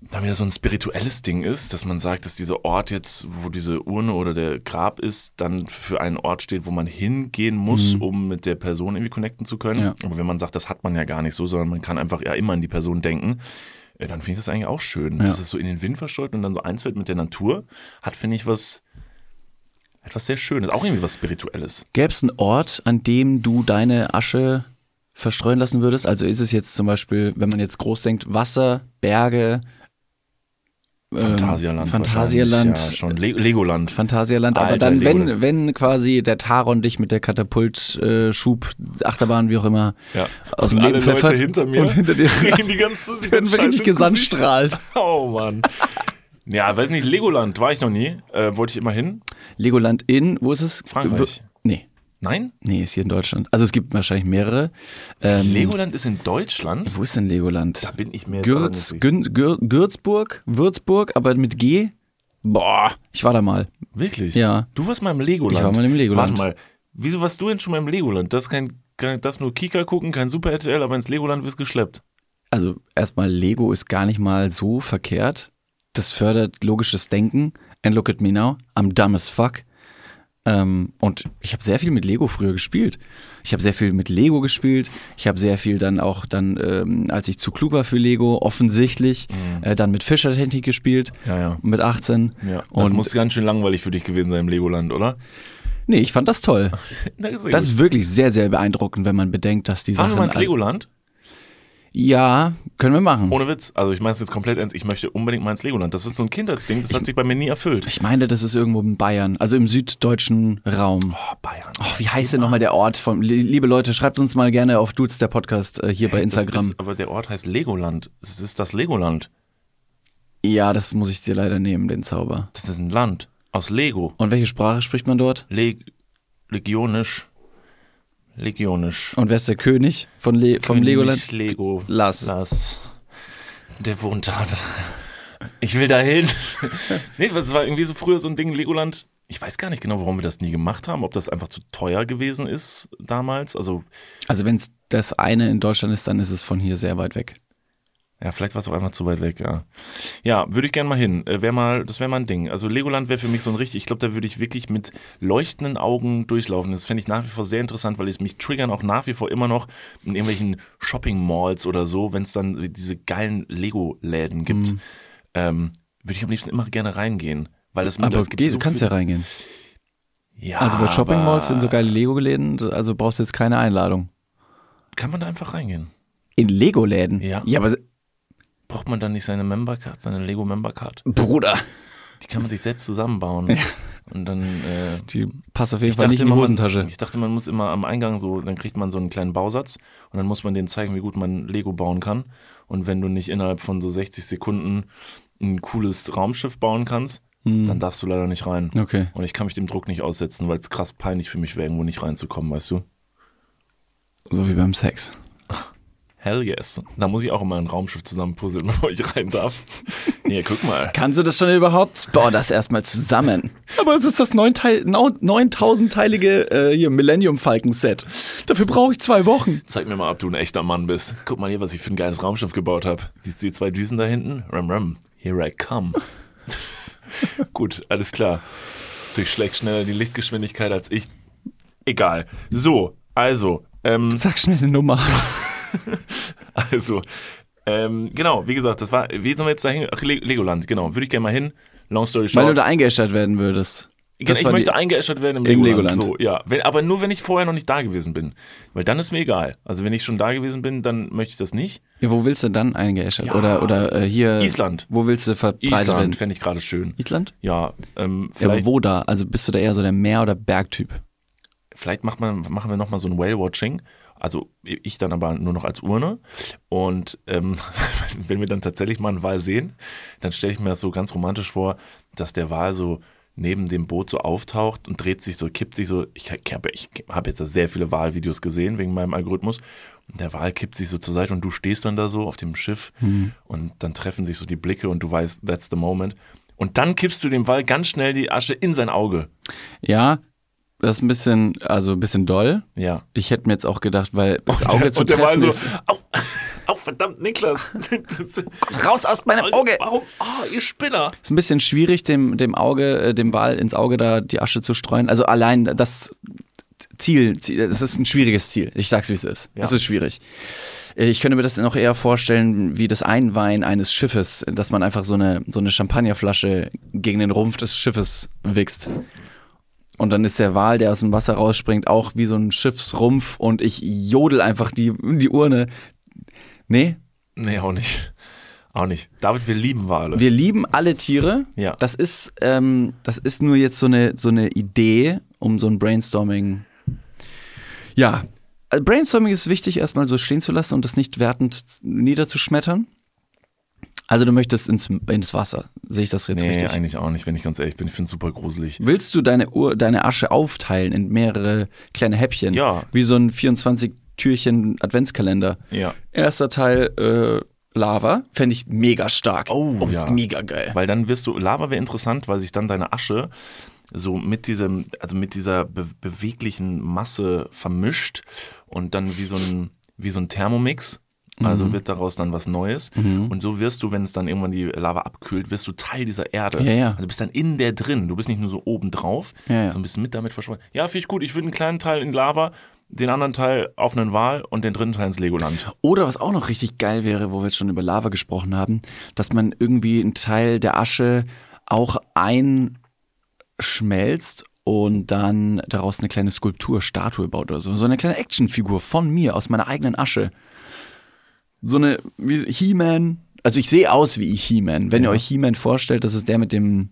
da wieder so ein spirituelles Ding ist, dass man sagt, dass dieser Ort jetzt, wo diese Urne oder der Grab ist, dann für einen Ort steht, wo man hingehen muss, um mit der Person irgendwie connecten zu können. Ja. Aber wenn man sagt, das hat man ja gar nicht so, sondern man kann einfach ja immer an die Person denken, äh, dann finde ich das eigentlich auch schön. Ja. Dass es so in den Wind verstreut und dann so eins wird mit der Natur, hat, finde ich, was etwas sehr Schönes, auch irgendwie was Spirituelles. Gäbe es einen Ort, an dem du deine Asche verstreuen lassen würdest? Also ist es jetzt zum Beispiel, wenn man jetzt groß denkt, Wasser, Berge, Phantasialand. Phantasialand, wahrscheinlich, Ja, schon Le Legoland. Phantasialand, aber dann, wenn, Legoland. wenn quasi der Taron dich mit der Katapult, äh, Achterbahn, wie auch immer, Ja. aus dem Und Leben Leute pfeffert hinter mir und hinter dir die ganze, die ganze wir richtig Scheiße ins Gesicht. gesandstrahlt. Oh Mann. Ja, weiß nicht, Legoland war ich noch nie. Äh, wollte ich immer hin. Legoland in, wo ist es? Frankreich. Nein? Nee, ist hier in Deutschland. Also es gibt wahrscheinlich mehrere. Ähm, Legoland ist in Deutschland? Wo ist denn Legoland? Da bin ich mir aber Gürz, Gün, Gür, Gürzburg, Würzburg, aber mit G. Boah, ich war da mal. Wirklich? Ja. Du warst mal im Legoland. Ich war mal im Legoland. Warte mal. Wieso warst du denn schon mal im Legoland? Das kein, kein darfst nur Kika gucken, kein Super RTL, aber ins Legoland wirst geschleppt. Also erstmal Lego ist gar nicht mal so verkehrt. Das fördert logisches Denken. And look at me now. I'm dumb as fuck. Ähm, und ich habe sehr viel mit Lego früher gespielt. Ich habe sehr viel mit Lego gespielt. Ich habe sehr viel dann auch dann, ähm, als ich zu klug war für Lego, offensichtlich, äh, dann mit Fischertechnik gespielt. Ja, ja. Mit 18. Ja. Das Und muss ganz schön langweilig für dich gewesen sein im Legoland, oder? nee, ich fand das toll. Na, ist Das ist wirklich sehr, sehr beeindruckend, wenn man bedenkt, dass die Fahren wir Sachen. mal ins Legoland? Ja, können wir machen. Ohne Witz. Also ich meine es jetzt komplett ernst. Ich möchte unbedingt mal ins Legoland. Das ist so ein Kindheitsding. Das hat sich bei mir nie erfüllt. Ich meine, das ist irgendwo in Bayern, also im süddeutschen Raum. Oh, Bayern. Oh, wie heißt denn nochmal der Ort? Von, li- liebe Leute, schreibt uns mal gerne auf Dudes der Podcast äh, hier bei Instagram. Ist, aber der Ort heißt Legoland. Es ist das Legoland. ja, das muss ich dir leider nehmen, den Zauber. Das ist ein Land aus Lego. Und welche Sprache spricht man dort? Leg Legionisch. Legionisch. Und wer ist der König von Le vom König Legoland? Lego. Lass. Lass. Der wohnt da. Ich will da hin. nee, das war irgendwie so früher so ein Ding, Legoland. Ich weiß gar nicht genau, warum wir das nie gemacht haben. Ob das einfach zu teuer gewesen ist damals. Also, Also wenn es das eine in Deutschland ist, dann ist es von hier sehr weit weg. Ja, vielleicht war es auch einfach zu weit weg, ja. Ja, würde ich gerne mal hin. Äh, wär mal, das wäre mal ein Ding. Also Legoland wäre für mich so ein richtig, ich glaube, da würde ich wirklich mit leuchtenden Augen durchlaufen. Das fände ich nach wie vor sehr interessant, weil es mich triggern auch nach wie vor immer noch in irgendwelchen Shopping-Malls oder so, wenn es dann diese geilen Lego-Läden gibt. Mhm. Ähm, würde ich am liebsten immer gerne reingehen. Weil das Aber es gibt geh, so du kannst ja reingehen. Ja, Also bei Shopping Malls sind so geile Lego-Läden, also brauchst du jetzt keine Einladung. Kann man da einfach reingehen? In Lego-Läden? Ja. Ja, aber Braucht man dann nicht seine Member-Card, seine Lego-Member-Card? Bruder, Die kann man sich selbst zusammenbauen. Und dann äh, die passt auf jeden Fall nicht in die Hosentasche. Man, ich dachte, man muss immer am Eingang so, dann kriegt man so einen kleinen Bausatz und dann muss man denen zeigen, wie gut man Lego bauen kann. Und wenn du nicht innerhalb von so 60 Sekunden ein cooles Raumschiff bauen kannst, dann darfst du leider nicht rein. Hm. Okay. Und ich kann mich dem Druck nicht aussetzen, weil es krass peinlich für mich wäre, irgendwo nicht reinzukommen, weißt du? So wie beim Sex. Hell yes. Da muss ich auch immer ein Raumschiff zusammenpuzzeln, bevor ich rein darf. nee, guck mal. Kannst du das schon überhaupt? Bau das erstmal zusammen. Aber es ist das 9000-teilige äh, hier Millennium Falcon Set. Dafür brauche ich zwei Wochen. Zeig mir mal, ob du ein echter Mann bist. Guck mal hier, was ich für ein geiles Raumschiff gebaut habe. Siehst du die zwei Düsen da hinten? Ram, ram. Here I come. Gut, alles klar. Durchschlägt schneller die Lichtgeschwindigkeit als ich. Egal. So, also, ähm, Sag schnell eine Nummer. also, ähm, genau, wie gesagt, das war, wie sind wir jetzt da hin? Ach, Le Legoland, genau, würde ich gerne mal hin. Long story Weil short. du da eingeäschert werden würdest. Genau, Das ich möchte eingeäschert werden im Im Legoland. Legoland. So, ja. Wenn, aber nur, wenn ich vorher noch nicht da gewesen bin. Weil dann ist mir egal. Also wenn ich schon da gewesen bin, dann möchte ich das nicht. Ja, wo willst du dann eingeäschert? Ja. Oder, oder äh, hier. Island. Wo willst du verbreitet werden? Island fände ich gerade schön. Island? Ja, ähm, Ja, aber wo da? Also bist du da eher so der Meer- oder Bergtyp? vielleicht macht man, machen wir nochmal so ein Whale-Watching. Also ich dann aber nur noch als Urne. Und ähm, wenn wir dann tatsächlich mal einen Wal sehen, dann stelle ich mir das so ganz romantisch vor, dass der Wal so neben dem Boot so auftaucht und dreht sich so, kippt sich so. Ich habe hab jetzt sehr viele Walvideos gesehen wegen meinem Algorithmus. Und der Wal kippt sich so zur Seite und du stehst dann da so auf dem Schiff und dann treffen sich so die Blicke und du weißt, that's the moment. Und dann kippst du dem Wal ganz schnell die Asche in sein Auge. Ja, das ist ein bisschen, also ein bisschen doll. Ja. Ich hätte mir jetzt auch gedacht, weil das Auge der, zu und der war treffen so, au, au, verdammt, Niklas. Raus aus meinem Auge! Warum? Oh, ihr Spinner. Ist ein bisschen schwierig, dem, dem Auge, äh, dem Wal ins Auge da die Asche zu streuen. Also allein das Ziel, Ziel das ist ein schwieriges Ziel. Ich sag's, wie es ist. Ja. Es ist schwierig. Äh, Ich könnte mir das noch eher vorstellen, wie das Einweihen eines Schiffes, dass man einfach so eine, so eine Champagnerflasche gegen den Rumpf des Schiffes wichst. Und dann ist der Wal, der aus dem Wasser rausspringt, auch wie so ein Schiffsrumpf und ich jodel einfach die, die Urne. Nee, Nee, auch nicht. Auch nicht. David, wir lieben Wale. wir lieben alle Tiere. Ja. Das ist, ähm, das ist nur jetzt so eine, so eine Idee, um so ein Brainstorming. Ja. Also Brainstorming ist wichtig, erstmal so stehen zu lassen und das nicht wertend niederzuschmettern. Also du möchtest ins, ins Wasser. Sehe ich das jetzt nee, richtig? eigentlich auch nicht, wenn ich ganz ehrlich bin. Ich finde es super gruselig. Willst du deine, Ur, deine Asche aufteilen in mehrere kleine Häppchen? Ja. Wie so ein 24-Türchen Adventskalender. Ja. Erster Teil äh, Lava. Fände ich mega stark. Oh, ja. Mega geil. Weil dann wirst du, Lava wäre interessant, weil sich dann deine Asche so mit diesem, also mit dieser be beweglichen Masse vermischt und dann wie so ein, wie so ein Thermomix. Also Mhm. wird daraus dann was Neues. Und so wirst du, wenn es dann irgendwann die Lava abkühlt, wirst du Teil dieser Erde. Ja, ja. Also bist dann in der drin. Du bist nicht nur so oben drauf, Ja, ja. so ein bisschen mit damit verschwunden. Ja, finde ich gut. Ich würde einen kleinen Teil in Lava, den anderen Teil auf einen Wal und den dritten Teil ins Legoland. Oder was auch noch richtig geil wäre, wo wir jetzt schon über Lava gesprochen haben, dass man irgendwie einen Teil der Asche auch einschmelzt und dann daraus eine kleine Skulptur, Statue baut oder so. So eine kleine Actionfigur von mir aus meiner eigenen Asche. So eine wie He-Man. Also ich sehe aus wie He-Man. Wenn ihr Ja. euch He-Man vorstellt, das ist der mit dem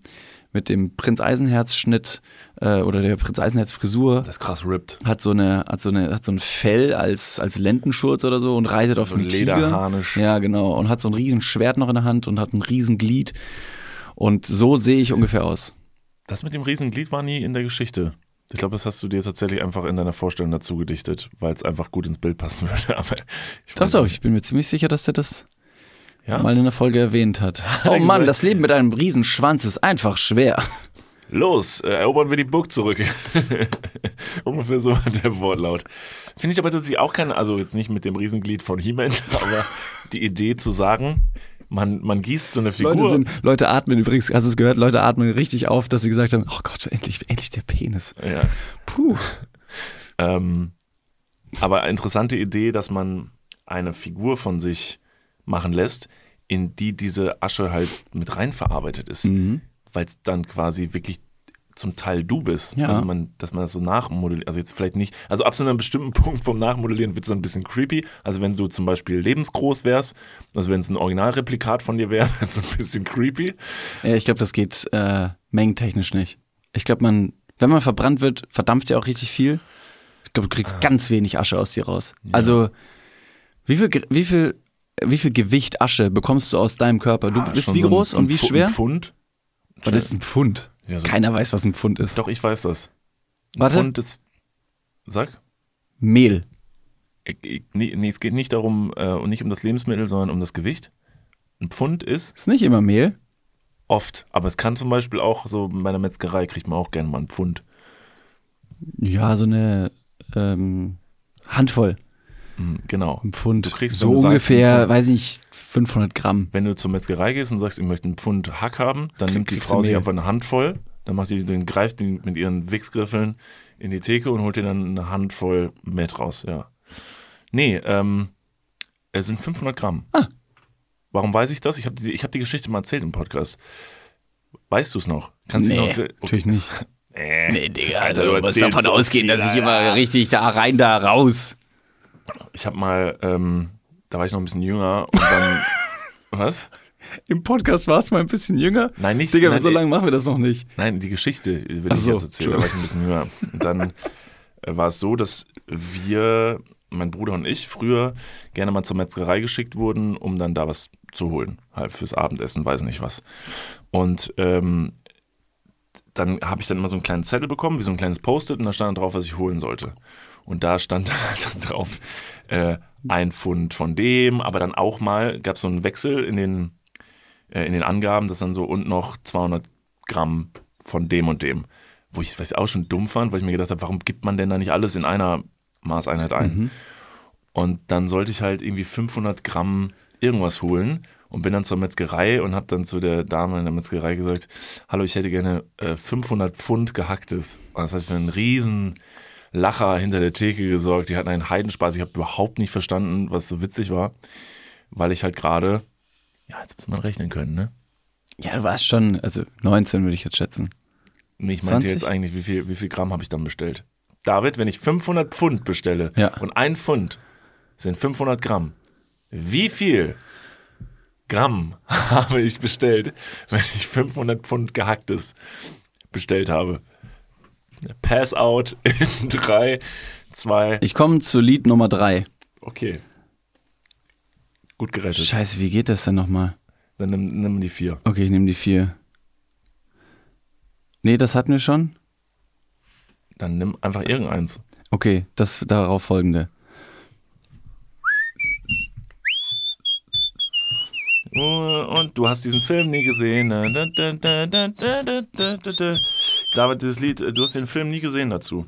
mit dem Prinz Eisenherz Schnitt äh, oder der Prinz Eisenherz Frisur Das ist krass ripped. hat so eine hat so eine hat so ein Fell als als Lendenschurz oder so und reitet auf So ein einem Tiger. Lederharnisch. Ja, genau und hat so ein riesen Schwert noch in der Hand und hat ein riesen Glied und so sehe ich ungefähr aus. Das mit dem Riesenglied war nie in der Geschichte. Ich glaube, das hast du dir tatsächlich einfach in deiner Vorstellung dazu gedichtet, weil es einfach gut ins Bild passen würde. Aber ich Doch, doch, nicht. ich bin mir ziemlich sicher, dass der das Ja? mal in der Folge erwähnt hat. er Oh Mann, gesagt? das Leben mit einem riesen Schwanz ist einfach schwer. Los, äh, erobern wir die Burg zurück. Ungefähr so war der Wortlaut. Finde ich aber tatsächlich auch keine, also jetzt nicht mit dem Riesenglied von He-Man, aber die Idee zu sagen, man, man gießt so eine Figur. Leute, sind, Leute atmen übrigens, hast du es gehört? Leute atmen richtig auf, dass sie gesagt haben, oh Gott, endlich, endlich der Penis. ja. Puh. Ähm, aber interessante Idee, dass man eine Figur von sich machen lässt, in die diese Asche halt mit rein verarbeitet ist. Mhm. Weil es dann quasi wirklich zum Teil du bist. Ja. Also man, dass man das so nachmodelliert, also jetzt vielleicht nicht, also ab so einem bestimmten Punkt vom Nachmodellieren wird es ein bisschen creepy. Also wenn du zum Beispiel lebensgroß wärst, also wenn es ein Originalreplikat von dir wäre, wäre es ein bisschen creepy. Ja, ich glaube, das geht äh, mengentechnisch nicht. Ich glaube, man, wenn man verbrannt wird, verdampft ja auch richtig viel. Ich glaube, du Ah. kriegst ganz wenig Asche aus dir raus. Also, wie viel, wie viel, wie viel Gewicht Asche bekommst du aus deinem Körper? Du Ah, bist wie groß ein und wie schwer? Ein Pfund. Was ist ein Pfund? Ja, so- Keiner weiß, was ein Pfund ist. Doch, ich weiß das. Ein Warte. Pfund ist, sag. Mehl. Ich- ich- Nee, nee, es geht nicht darum, äh, nicht um das Lebensmittel, sondern um das Gewicht. Ein Pfund ist Ist nicht immer Mehl. oft, aber es kann zum Beispiel auch so bei der Metzgerei kriegt man auch gerne mal einen Pfund. Ja, so eine ähm, Handvoll. Mhm, genau. Ein Pfund. Du kriegst, so du sagst, ungefähr, Pfund. weiß ich, 500 Gramm. Wenn du zur Metzgerei gehst und sagst, ich möchte einen Pfund Hack haben, dann nimmt die Frau du sich einfach eine Handvoll, dann macht die, dann greift die mit ihren Wichsgriffeln in die Theke und holt dir dann eine Handvoll Met raus, ja. Nee, ähm, es sind 500 Gramm. Ah. Warum weiß ich das? Ich habe die, ich hab die Geschichte mal erzählt im Podcast. Weißt du es noch? Kannst du Nee, noch? Okay. natürlich nicht. Äh, Nee, Digga, also du du musst davon so ausgehen, dass ich immer richtig da rein, da raus. Ich habe mal, ähm, da war ich noch ein bisschen jünger und dann, was? Im Podcast warst du mal ein bisschen jünger. Nein, nicht Digga, nein, so äh, lange machen wir das noch nicht. Nein, die Geschichte will Ach ich so, jetzt erzählen, da war ich ein bisschen jünger. Und dann äh, war es so, dass wir, mein Bruder und ich, früher gerne mal zur Metzgerei geschickt wurden, um dann da was zu holen. Halt fürs Abendessen, weiß nicht was. Und ähm, dann habe ich dann immer so einen kleinen Zettel bekommen, wie so ein kleines Post-it, und da stand dann drauf, was ich holen sollte. Und da stand dann halt drauf, äh, ein Pfund von dem, aber dann auch mal gab es so einen Wechsel in den, äh, in den Angaben, dass dann so und noch 200 Gramm von dem und dem. Wo ich es auch schon dumm fand, weil ich mir gedacht habe, warum gibt man denn da nicht alles in einer Maßeinheit ein? Und dann sollte ich halt irgendwie 500 Gramm irgendwas holen und bin dann zur Metzgerei und habe dann zu der Dame in der Metzgerei gesagt, hallo, ich hätte gerne äh, 500 Pfund gehacktes. Und das hat für einen riesen Lacher hinter der Theke gesorgt. Die hatten einen Heidenspaß. Ich habe überhaupt nicht verstanden, was so witzig war, weil ich halt gerade, ja, jetzt muss man rechnen können, ne? Ja, du warst schon, also 19 würde ich jetzt schätzen. Nee, Ich meinte 20? jetzt eigentlich, wie viel, wie viel Gramm habe ich dann bestellt? David, wenn ich 500 Pfund bestelle Ja. und ein Pfund sind 500 Gramm, wie viel Gramm habe ich bestellt, wenn ich 500 Pfund gehacktes bestellt habe? Pass out in drei, zwei, Ich komme zu Lied Nummer 3. okay. Gut gerettet. Scheiße, wie geht das denn nochmal? Dann nimm, nimm die vier. Okay, ich nehme die 4. Nee, das hatten wir schon. Dann nimm einfach irgendeins. Okay, das darauf folgende. und du hast diesen Film nie gesehen. David, dieses Lied, du hast den Film nie gesehen dazu.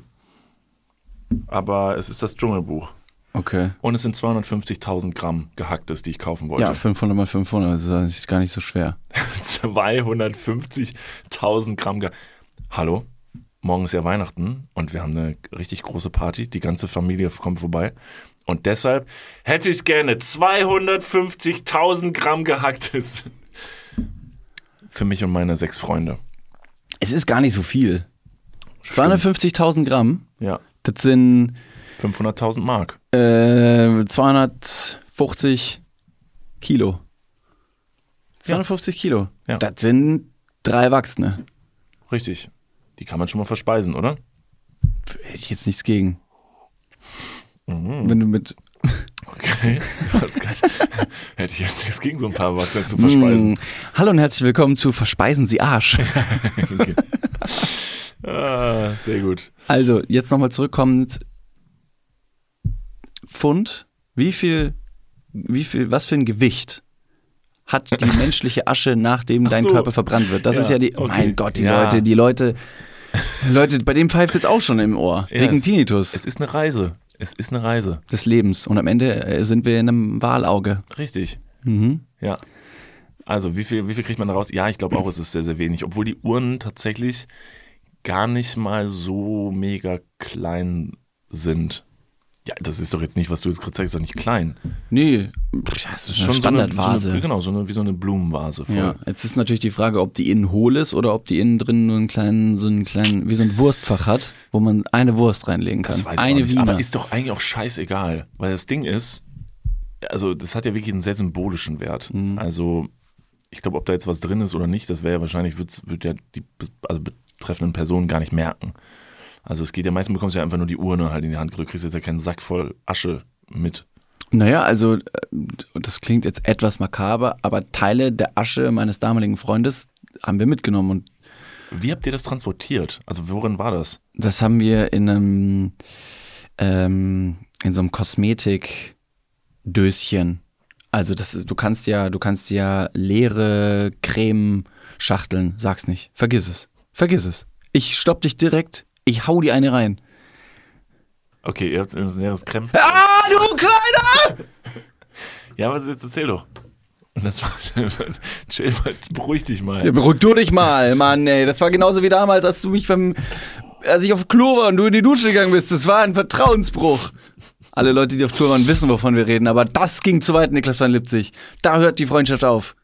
Aber es ist das Dschungelbuch. Okay. Und es sind 250.000 Gramm gehacktes, die ich kaufen wollte. Ja, 500 mal 500, das ist gar nicht so schwer. 250.000 Gramm. Ge Hallo? Morgen ist ja Weihnachten und wir haben eine richtig große Party. Die ganze Familie kommt vorbei. Und deshalb hätte ich gerne 250.000 Gramm gehacktes. Für mich und meine sechs Freunde. Es ist gar nicht so viel. 250.000 Gramm, Ja. das sind 500.000 Mark. äh, 250 Kilo. 250 Kilo. Ja. Das sind drei Erwachsene. Richtig. Die kann man schon mal verspeisen, oder? Hätte ich jetzt nichts gegen. Mhm. Wenn du mit Okay. Hätte ich jetzt nichts gegen so ein paar Erwachsene zu verspeisen. Mm. Hallo und herzlich willkommen zu Verspeisen Sie Arsch. Okay. ah, sehr gut. Also, jetzt nochmal zurückkommend. Pfund, wie viel, wie viel, was für ein Gewicht hat die menschliche Asche, nachdem Ach dein so. Körper verbrannt wird? Das Ja, ist ja die, oh okay. mein Gott, die Ja. Leute, die Leute, Leute, bei dem pfeift jetzt auch schon im Ohr. Ja, wegen es- Tinnitus Es ist eine Reise. Es ist eine Reise. des Lebens. Und am Ende äh, sind wir in einem Wahlauge. Richtig. Mhm. Ja. Also, wie viel, wie viel kriegt man da raus? Ja, ich glaube auch, es ist sehr, sehr wenig. Obwohl die Uhren tatsächlich gar nicht mal so mega klein sind. Ja, das ist doch jetzt nicht, was du jetzt gerade zeigst, doch nicht klein. Nee, es ist, eine so Standardvase. So eine, genau, so eine, wie so eine Blumenvase. Voll. Ja, jetzt ist natürlich die Frage, ob die innen hohl ist oder ob die innen drin nur einen kleinen, so einen kleinen, wie so ein Wurstfach hat, wo man eine Wurst reinlegen kann. Das weiß ich eine auch nicht. Wiener. Aber ist doch eigentlich auch scheißegal. Weil das Ding ist, also das hat ja wirklich einen sehr symbolischen Wert. Mhm. Also ich glaube, ob da jetzt was drin ist oder nicht, das wäre ja wahrscheinlich, wird, wird ja die also betreffenden Personen gar nicht merken. Also es geht ja, meistens bekommst du ja einfach nur die Urne halt in die Hand gedrückt, kriegst jetzt ja keinen Sack voll Asche mit. Naja, also äh, das klingt jetzt etwas makaber, aber Teile der Asche meines damaligen Freundes haben wir mitgenommen und Wie habt ihr das transportiert? Also worin war das? das haben wir in einem ähm, in so einem Kosmetikdöschen. Also das, du kannst ja, du kannst ja leere Cremeschachteln, sag's nicht, vergiss es, vergiss es. Ich stopp dich direkt, ich hau dir eine rein. Okay, ihr habt ein leeres Krempel. Ah, du Kleiner! Ja, was jetzt erzähl doch. Und das war, chill mal, beruhig dich mal. Ja, beruhig du dich mal, Mann, ey. Das war genauso wie damals, als du mich beim, als ich auf Klo war und du in die Dusche gegangen bist. Das war ein Vertrauensbruch. Alle Leute, die auf Tour waren, wissen, wovon wir reden. Aber das ging zu weit, Niklas van Lipzig. Da hört die Freundschaft auf.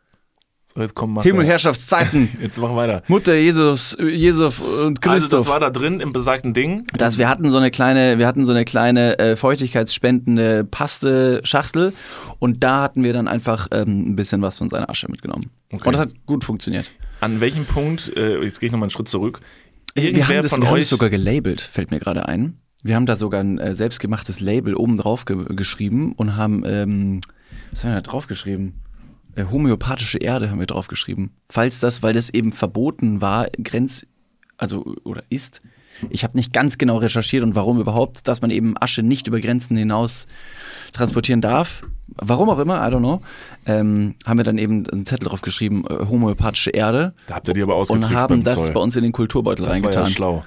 Jetzt komm, mach Himmel, weiter. Herrschaftszeiten. Jetzt mach weiter. Mutter Jesus, Jesus und Christoph. Also das war da drin im besagten Ding. Das, wir hatten so eine kleine, wir hatten so eine kleine äh, feuchtigkeitsspendende Paste-Schachtel und da hatten wir dann einfach ähm, ein bisschen was von seiner Asche mitgenommen. Okay. Und das hat gut funktioniert. An welchem Punkt, äh, jetzt gehe ich nochmal einen Schritt zurück. wir Irgendwer haben das, von wir haben euch, das sogar gelabelt, fällt mir gerade ein. Wir haben da sogar ein äh, selbstgemachtes Label oben drauf ge geschrieben und haben, ähm, was haben wir da drauf geschrieben? Äh, homöopathische Erde haben wir drauf geschrieben. Falls das, weil das eben verboten war, Grenz, also oder ist. Ich habe nicht ganz genau recherchiert und warum überhaupt, dass man eben Asche nicht über Grenzen hinaus transportieren darf. Warum auch immer, I don't know. Ähm, haben wir dann eben einen Zettel drauf geschrieben, äh, homöopathische Erde. Da habt ihr die aber Und haben das bei uns in den Kulturbeutel das war reingetan. ja schlau.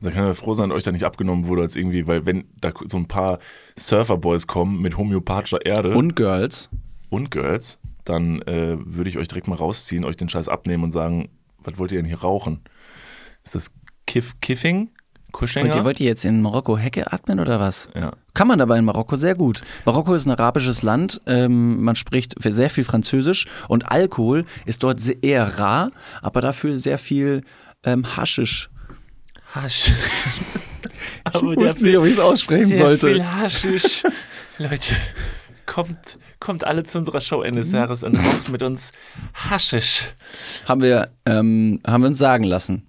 Da kann man froh sein, dass euch da nicht abgenommen wurde, als irgendwie, weil wenn da so ein paar Surferboys kommen mit homöopathischer Erde Und Girls. und Girls, dann äh, würde ich euch direkt mal rausziehen, euch den Scheiß abnehmen und sagen, was wollt ihr denn hier rauchen? Ist das Kiff Kiffing? Kuschenger? Wollt ihr, wollt ihr jetzt in Marokko Hecke atmen oder was? ja. Kann man dabei in Marokko sehr gut. Marokko ist ein arabisches Land, ähm, man spricht sehr viel Französisch und Alkohol ist dort sehr, eher rar, aber dafür sehr viel ähm, Haschisch. Hasch. Aber Ich wusste nicht, ob ich es aussprechen sehr sollte. viel Haschisch. Leute, kommt, kommt alle zu unserer Show Ende des Jahres und raucht mit uns Haschisch. Haben wir, ähm, haben wir uns sagen lassen.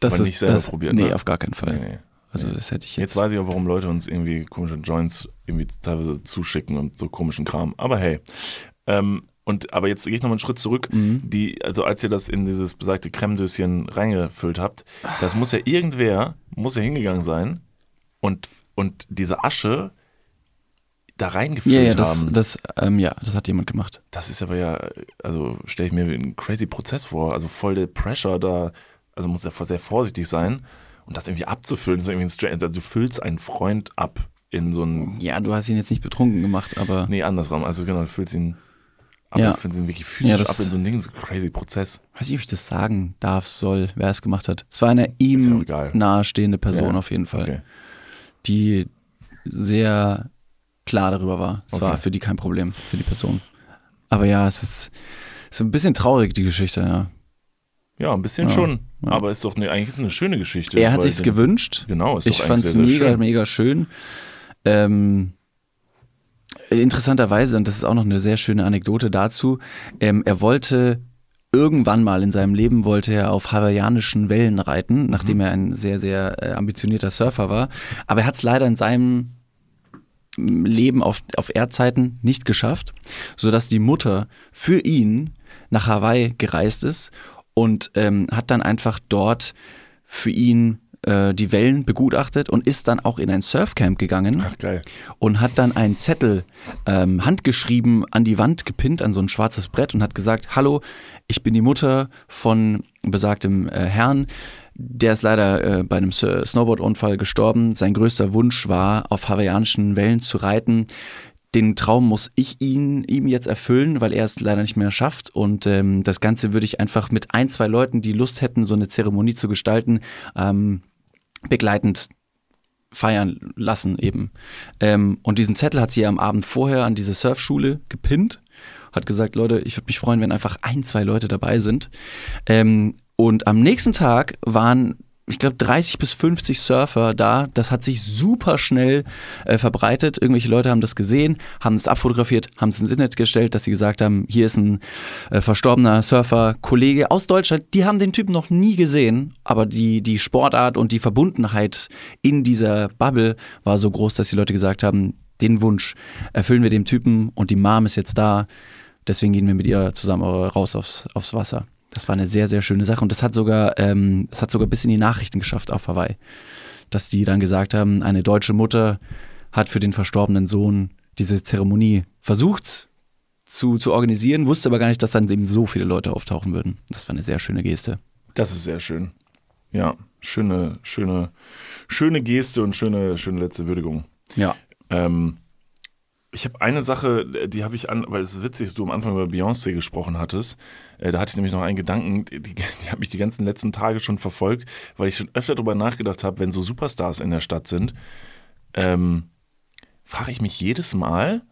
Das Aber ist, nicht selber das, probiert, Nee, ne? auf gar keinen Fall. Nee, nee. Also das hätte ich jetzt. Jetzt weiß ich auch, warum Leute uns irgendwie komische Joints irgendwie teilweise zuschicken und so komischen Kram. Aber hey. Ähm, und aber jetzt gehe ich noch mal einen Schritt zurück. Mhm. Die, also als ihr das in dieses besagte Cremedöschen reingefüllt habt, das muss ja irgendwer, muss ja hingegangen sein und, und diese Asche, da reingefüllt Ja, ja, das, haben. das, ähm, ja, das hat jemand gemacht. Das ist aber ja, also stelle ich mir einen crazy Prozess vor, also voll der Pressure da, also muss ja sehr vorsichtig sein und das irgendwie abzufüllen, ist irgendwie ein strange, also du füllst einen Freund ab in so ein, Ja, du hast ihn jetzt nicht betrunken gemacht, aber nee, andersrum, also genau, du füllst ihn ab, Ja. du füllst ihn wirklich physisch Ja, ab in so ein Ding, so ein crazy Prozess. weiß nicht, ob ich das sagen darf, soll, wer es gemacht hat. Es war eine ja ihm egal. nahestehende Person Ja, auf jeden Fall, Okay. die sehr klar darüber war. Es war Okay. für die kein Problem, für die Person. Aber ja, es ist, es ist ein bisschen traurig, die Geschichte, ja. Ja, ein bisschen Ja, schon, ja. aber ist doch ne, eigentlich ist eine schöne Geschichte. Er hat sich's den- gewünscht. Genau, ist Ich fand es mega, schön. mega schön. Ähm, interessanterweise, und das ist auch noch eine sehr schöne Anekdote dazu, ähm, er wollte irgendwann mal in seinem Leben wollte er auf hawaiianischen Wellen reiten, nachdem Mhm. er ein sehr, sehr äh, ambitionierter Surfer war. Aber er hat es leider in seinem Leben auf, auf Erdzeiten nicht geschafft, sodass die Mutter für ihn nach Hawaii gereist ist und ähm, hat dann einfach dort für ihn äh, die Wellen begutachtet und ist dann auch in ein Surfcamp gegangen Ach, geil. und hat dann einen Zettel ähm, handgeschrieben an die Wand gepinnt, an so ein schwarzes Brett und hat gesagt, hallo, ich bin die Mutter von besagtem äh, Herrn. Der ist leider äh, bei einem Snowboard-Unfall gestorben. Sein größter Wunsch war, auf hawaiianischen Wellen zu reiten. Den Traum muss ich ihn, ihm jetzt erfüllen, weil er es leider nicht mehr schafft. Und ähm, das Ganze würde ich einfach mit ein, zwei Leuten, die Lust hätten, so eine Zeremonie zu gestalten, ähm, begleitend feiern lassen eben. Ähm, und diesen Zettel hat sie am Abend vorher an diese Surfschule gepinnt, hat gesagt, Leute, ich würde mich freuen, wenn einfach ein, zwei Leute dabei sind. Ähm, und am nächsten Tag waren ich glaube, 30 bis 50 Surfer da. Das hat sich super schnell äh, verbreitet. Irgendwelche Leute haben das gesehen, haben es abfotografiert, haben es ins Internet gestellt, dass sie gesagt haben, hier ist ein äh, verstorbener Surfer-Kollege aus Deutschland. Die haben den Typen noch nie gesehen, aber die, die Sportart und die Verbundenheit in dieser Bubble war so groß, dass die Leute gesagt haben, den Wunsch erfüllen wir dem Typen und die Mom ist jetzt da. Deswegen gehen wir mit ihr zusammen raus aufs, aufs Wasser. Das war eine sehr, sehr schöne Sache. Und das hat sogar, ähm, das hat sogar bis in die Nachrichten geschafft auf Hawaii. Dass die dann gesagt haben, eine deutsche Mutter hat für den verstorbenen Sohn diese Zeremonie versucht zu, zu organisieren, wusste aber gar nicht, dass dann eben so viele Leute auftauchen würden. Das war eine sehr schöne Geste. Das ist sehr schön. Ja, schöne, schöne, schöne Geste und schöne, schöne letzte Würdigung. Ja. Ähm, ich habe eine Sache, die habe ich an, weil es ist witzig, dass du am Anfang über Beyoncé gesprochen hattest. Äh, da hatte ich nämlich noch einen Gedanken, die, die, die hat mich die ganzen letzten Tage schon verfolgt, weil ich schon öfter darüber nachgedacht habe, wenn so Superstars in der Stadt sind, ähm, frage ich mich jedes Mal,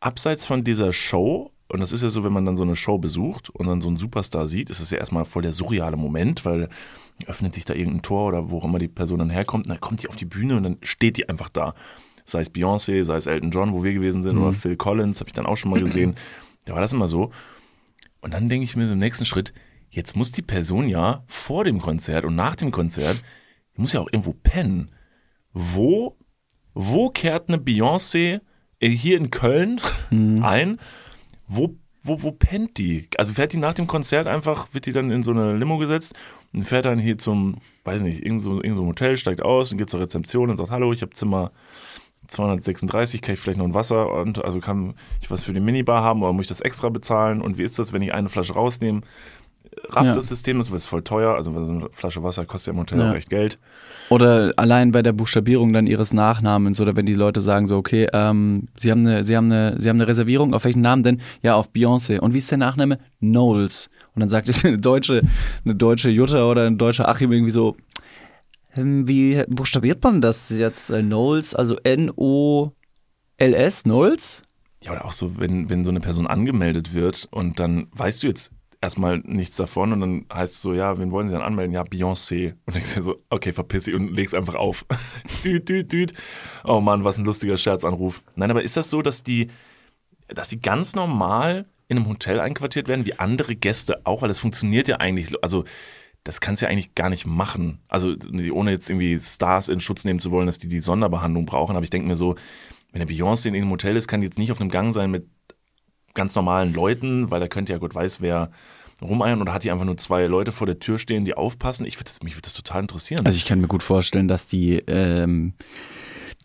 abseits von dieser Show, und das ist ja so, wenn man dann so eine Show besucht und dann so einen Superstar sieht, ist das ja erstmal voll der surreale Moment, weil öffnet sich da irgendein Tor oder wo auch immer die Person dann herkommt, und dann kommt die auf die Bühne und dann steht die einfach da sei es Beyoncé, sei es Elton John, wo wir gewesen sind, Mhm. oder Phil Collins, habe ich dann auch schon mal gesehen. Da war das immer so. Und dann denke ich mir im nächsten Schritt, jetzt muss die Person ja vor dem Konzert und nach dem Konzert, die muss ja auch irgendwo pennen. Wo, wo kehrt eine Beyoncé äh, hier in Köln ein? Wo, wo, wo pennt die? Also fährt die nach dem Konzert einfach, wird die dann in so eine Limo gesetzt und fährt dann hier zum, weiß nicht, irgend so, irgend so ein Hotel, steigt aus und geht zur Rezeption und sagt, hallo, ich habe Zimmer 236, kann ich vielleicht noch ein Wasser und also kann ich was für die Minibar haben oder muss ich das extra bezahlen und wie ist das, wenn ich eine Flasche rausnehme? Rafft Ja. das System, das ist voll teuer, also so eine Flasche Wasser kostet ja im Hotel Ja. auch recht Geld. Oder allein bei der Buchstabierung dann ihres Nachnamens oder wenn die Leute sagen so, okay, ähm, sie haben eine, sie haben eine, sie haben eine Reservierung, auf welchen Namen denn? Ja, auf Beyoncé. Und wie ist der Nachname? Knowles. Und dann sagt eine deutsche, eine deutsche Jutta oder ein deutscher Achim irgendwie so, wie buchstabiert man das jetzt? Äh, Knowles, also N-O-L-S, Knowles? Ja, oder auch so, wenn, wenn so eine Person angemeldet wird und dann weißt du jetzt erstmal nichts davon und dann heißt es so, ja, wen wollen sie dann anmelden? Ja, Beyoncé. Und denkst dir so, okay, verpiss dich und legst einfach auf. düt, düt, düt. Oh Mann, was ein lustiger Scherzanruf. Nein, aber ist das so, dass die, dass die ganz normal in einem Hotel einquartiert werden, wie andere Gäste auch? Weil das funktioniert ja eigentlich, also das kannst du ja eigentlich gar nicht machen. Also ohne jetzt irgendwie Stars in Schutz nehmen zu wollen, dass die die Sonderbehandlung brauchen. Aber ich denke mir so, wenn der Beyoncé in einem Hotel ist, kann die jetzt nicht auf einem Gang sein mit ganz normalen Leuten, weil da könnte ja Gott weiß wer rumeiern oder hat die einfach nur zwei Leute vor der Tür stehen, die aufpassen? Ich würde mich würde das total interessieren. Also ich kann mir gut vorstellen, dass die, ähm,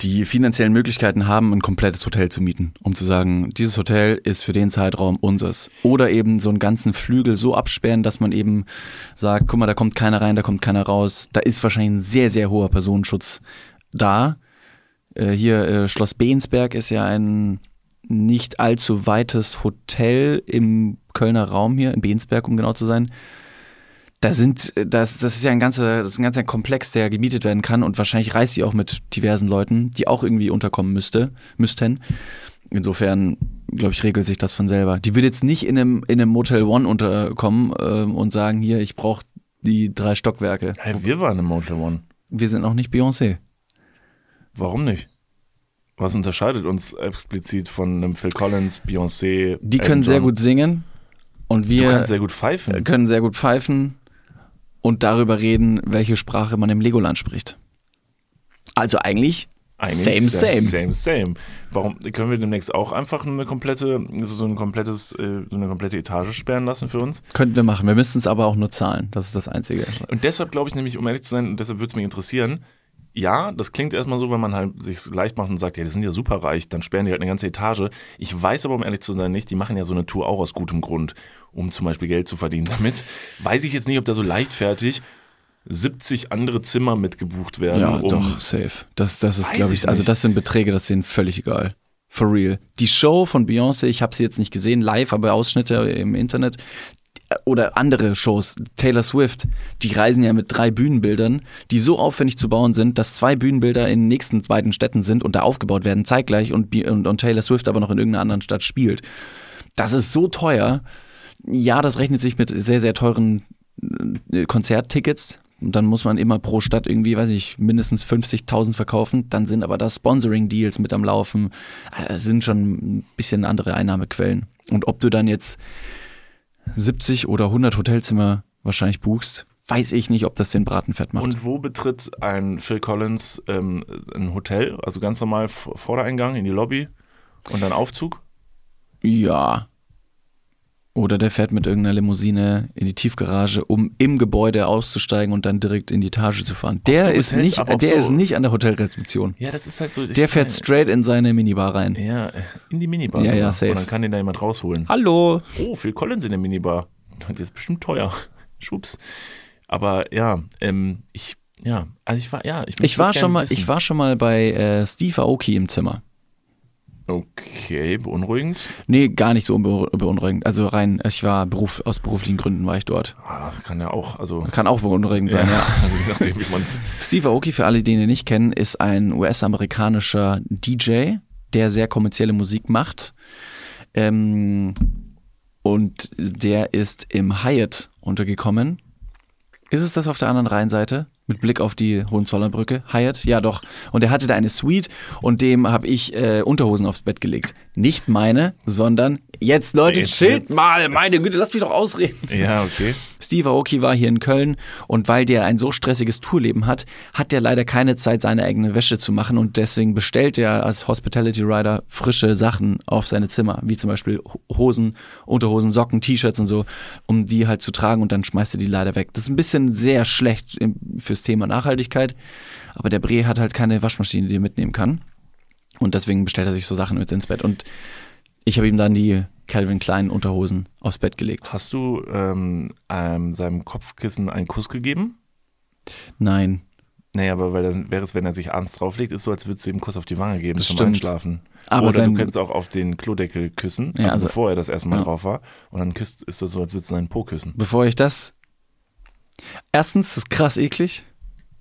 die finanziellen Möglichkeiten haben, ein komplettes Hotel zu mieten, um zu sagen, dieses Hotel ist für den Zeitraum unseres. Oder eben so einen ganzen Flügel so absperren, dass man eben sagt, guck mal, da kommt keiner rein, da kommt keiner raus. Da ist wahrscheinlich ein sehr, sehr hoher Personenschutz da. Äh, hier äh, Schloss Beensberg ist ja ein nicht allzu weites Hotel im Kölner Raum hier, in Beensberg, um genau zu sein da sind, das, das ist ja ein ganzer, das ist ein ganzer Komplex, der gemietet werden kann und wahrscheinlich reist sie auch mit diversen Leuten, die auch irgendwie unterkommen müsste, müssten. Insofern, glaube ich, regelt sich das von selber. Die würde jetzt nicht in einem, in einem Motel One unterkommen äh, und sagen, hier, ich brauche die drei Stockwerke. Hey, wir waren im Motel One. Wir sind auch nicht Beyoncé. Warum nicht? Was unterscheidet uns explizit von einem Phil Collins, Beyoncé? Die können Elton sehr John? gut singen und wir Du kannst sehr gut pfeifen. können sehr gut pfeifen und darüber reden, welche Sprache man im Legoland spricht. Also eigentlich, Eigentlich same, same. Same, same. Warum können wir demnächst auch einfach eine komplette, so so ein komplettes, äh, so eine komplette Etage sperren lassen für uns? Könnten wir machen. Wir müssten es aber auch nur zahlen. Das ist das Einzige. Und deshalb glaube ich nämlich, um ehrlich zu sein, und deshalb würde es mich interessieren, ja, das klingt erstmal so, wenn man halt sich leicht macht und sagt, ja, die sind ja super reich, dann sperren die halt eine ganze Etage. Ich weiß aber, um ehrlich zu sein, nicht, die machen ja so eine Tour auch aus gutem Grund, um zum Beispiel Geld zu verdienen. Damit weiß ich jetzt nicht, ob da so leichtfertig 70 andere Zimmer mitgebucht werden. Ja, um, doch, safe. Das, das ist, glaube ich, ich also das sind Beträge, das sind völlig egal. For real. Die Show von Beyoncé, ich habe sie jetzt nicht gesehen, live, aber Ausschnitte im Internet. Oder andere Shows, Taylor Swift, die reisen ja mit drei Bühnenbildern, die so aufwendig zu bauen sind, dass zwei Bühnenbilder in den nächsten beiden Städten sind und da aufgebaut werden, zeitgleich und, und, und Taylor Swift aber noch in irgendeiner anderen Stadt spielt. Das ist so teuer. Ja, das rechnet sich mit sehr, sehr teuren äh, Konzerttickets. Und dann muss man immer pro Stadt irgendwie, weiß ich, mindestens 50.000 verkaufen. Dann sind aber da Sponsoring-Deals mit am Laufen. Ah, Das sind schon ein bisschen andere Einnahmequellen. Und ob du dann jetzt 70 oder 100 Hotelzimmer wahrscheinlich buchst, weiß ich nicht, ob das den Braten fett macht. Und wo betritt ein Phil Collins ähm, ein Hotel? Also ganz normal Vordereingang in die Lobby und dann Aufzug? ja. Oder der fährt mit irgendeiner Limousine in die Tiefgarage, um im Gebäude auszusteigen und dann direkt in die Etage zu fahren. Der so ist Hotels, nicht, der so- ist nicht an der Hotelrezeption. Ja, das ist halt so. Der fährt meine- straight in seine Minibar rein. Ja, in die Minibar. Ja, sogar. ja, safe. Und dann kann den da jemand rausholen. Hallo. Oh, Phil Collins in der Minibar. Das ist bestimmt teuer. Schwupps. Aber ja, ähm, ich, ja, also ich war, ja, ich, Ich war schon mal, wissen. ich war schon mal bei äh, Steve Aoki im Zimmer. Okay, beunruhigend. Nee, gar nicht so beunruhigend. Also rein, ich war Beruf, aus beruflichen Gründen war ich dort. Ah, kann ja auch, also. Kann auch beunruhigend sein, ja. Also je nachdem, wie man's. Steve Aoki, für alle, die ihn nicht kennen, ist ein US-amerikanischer DJ, der sehr kommerzielle Musik macht. Ähm, und der ist im Hyatt untergekommen. Ist es das auf der anderen Rheinseite? Mit Blick auf die Hohenzollernbrücke? Hyatt? Ja, doch. Und er hatte da eine Suite und dem habe ich äh, Unterhosen aufs Bett gelegt. Nicht meine, sondern jetzt, Leute, Jetzt chillt wird's- mal. Meine Güte, lasst mich doch ausreden. Ja, okay. Steve Aoki war hier in Köln und weil der ein so stressiges Tourleben hat, hat der leider keine Zeit, seine eigene Wäsche zu machen und deswegen bestellt er als Hospitality Rider frische Sachen auf seine Zimmer, wie zum Beispiel Hosen, Unterhosen, Socken, T-Shirts und so, um die halt zu tragen und dann schmeißt er die leider weg. Das ist ein bisschen sehr schlecht im- fürs Thema Nachhaltigkeit, aber der Bre hat halt keine Waschmaschine, die er mitnehmen kann und deswegen bestellt er sich so Sachen mit ins Bett und ich habe ihm dann die Calvin Klein Unterhosen aufs Bett gelegt. Hast du ähm, ähm, seinem Kopfkissen einen Kuss gegeben? Nein, Naja, aber weil dann wäre es, wenn er sich abends drauflegt, ist so, als würdest du ihm einen Kuss auf die Wange geben Das zum stimmt. Einschlafen. Aber Oder du kannst auch auf den Klodeckel küssen, Ja, also, also- bevor er das erste Mal ja. drauf war. Und dann küsst, ist das so, als würdest du seinen Po küssen. bevor ich das. Erstens, das ist krass eklig.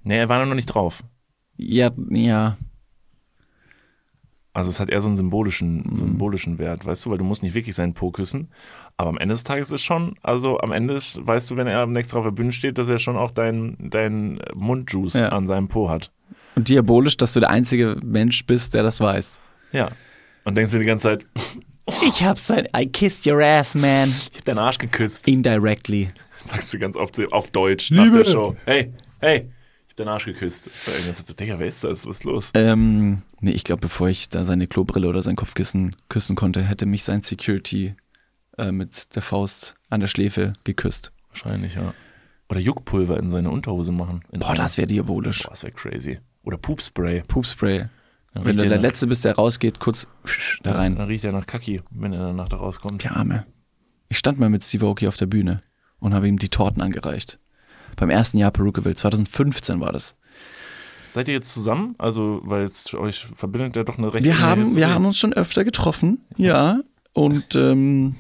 Nee, er war noch nicht drauf. Ja, ja. Also es hat eher so einen symbolischen, Mhm. symbolischen Wert, weißt du, weil du musst nicht wirklich seinen Po küssen. Aber am Ende des Tages ist schon, also am Ende ist, weißt du, wenn er am nächsten auf der Bühne steht, dass er schon auch deinen dein Mundjuice Ja. an seinem Po hat. Und diabolisch, dass du der einzige Mensch bist, der das weiß. Ja. Und denkst dir die ganze Zeit, Ich hab's sein. I kissed your ass, man. ich hab deinen Arsch geküsst. Indirectly. Sagst du ganz oft auf Deutsch Liebe. nach der Show. Hey, hey, deinen Arsch geküsst. Du, Digga, wer ist das? Was ist los? Ähm, nee, ich glaube, bevor ich da seine Klobrille oder sein Kopfkissen küssen konnte, hätte mich sein Security äh, mit der Faust an der Schläfe geküsst. Wahrscheinlich, ja. Oder Juckpulver in seine Unterhose machen. In Boah, das wäre diabolisch. Boah, das wäre crazy. Oder Poopspray. Poopspray. Dann Wenn du der der nach- Letzte bist, der rausgeht, kurz da rein. Dann riecht er nach Kaki, wenn er danach da rauskommt. Der Arme. Ich stand mal mit Steve Aoki auf der Bühne und habe ihm die Torten angereicht. Beim ersten Jahr Perukaville, 2015 war das. Seid ihr jetzt zusammen? Also, weil jetzt euch verbindet ja doch eine recht Wir haben, wir haben uns schon öfter getroffen, ja. Und ähm,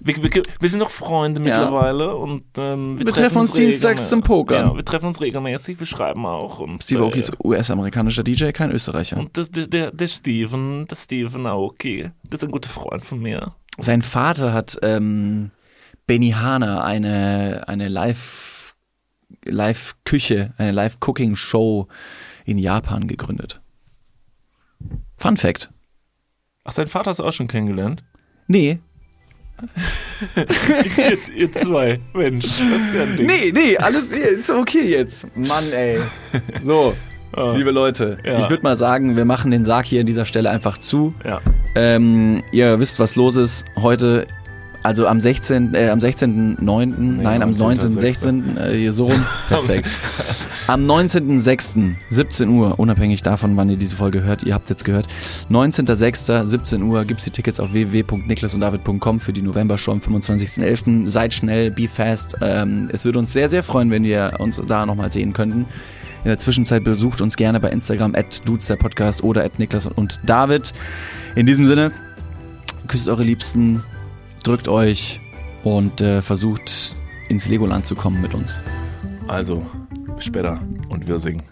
Wir, wir, wir sind noch Freunde Ja. mittlerweile und ähm, Wir treffen uns dienstags zum Pokern. Ja, wir treffen uns regelmäßig, wir schreiben auch. Und, Steve Aoki äh, ist US-amerikanischer DJ, kein Österreicher. Und das, der, der, der Steven, der Steven Aoki, das ist ein guter Freund von mir. Sein Vater hat ähm, Benihana, eine, eine Live, Live-Küche, eine Live-Cooking-Show in Japan gegründet. Fun Fact. Ach, sein Vater hast du auch schon kennengelernt? Nee. ihr, ihr zwei, Mensch, das ist ja ein Ding. Nee, nee, alles ist okay jetzt. Mann, ey. So, Ah, liebe Leute, Ja. ich würde mal sagen, wir machen den Sarg hier an dieser Stelle einfach zu. Ja. Ähm, ihr wisst, was los ist. Heute, also am 16., äh, am 16.9., nein, am 19.06.. 19.16., äh, hier so rum. Perfekt. Am 19.06., 17 Uhr, unabhängig davon, wann ihr diese Folge hört, ihr habt es jetzt gehört. 19.06., 17 Uhr gibt's die Tickets auf www.niklasunddavid.com für die November-Show am 25.11. Seid schnell, be fast. Ähm, es würde uns sehr, sehr freuen, wenn wir uns da nochmal sehen könnten. In der Zwischenzeit besucht uns gerne bei Instagram at dudes der Podcast oder at Niklas und David. In diesem Sinne, küsst eure Liebsten, drückt euch und äh, versucht ins Legoland zu kommen mit uns. Also, bis später und wir singen.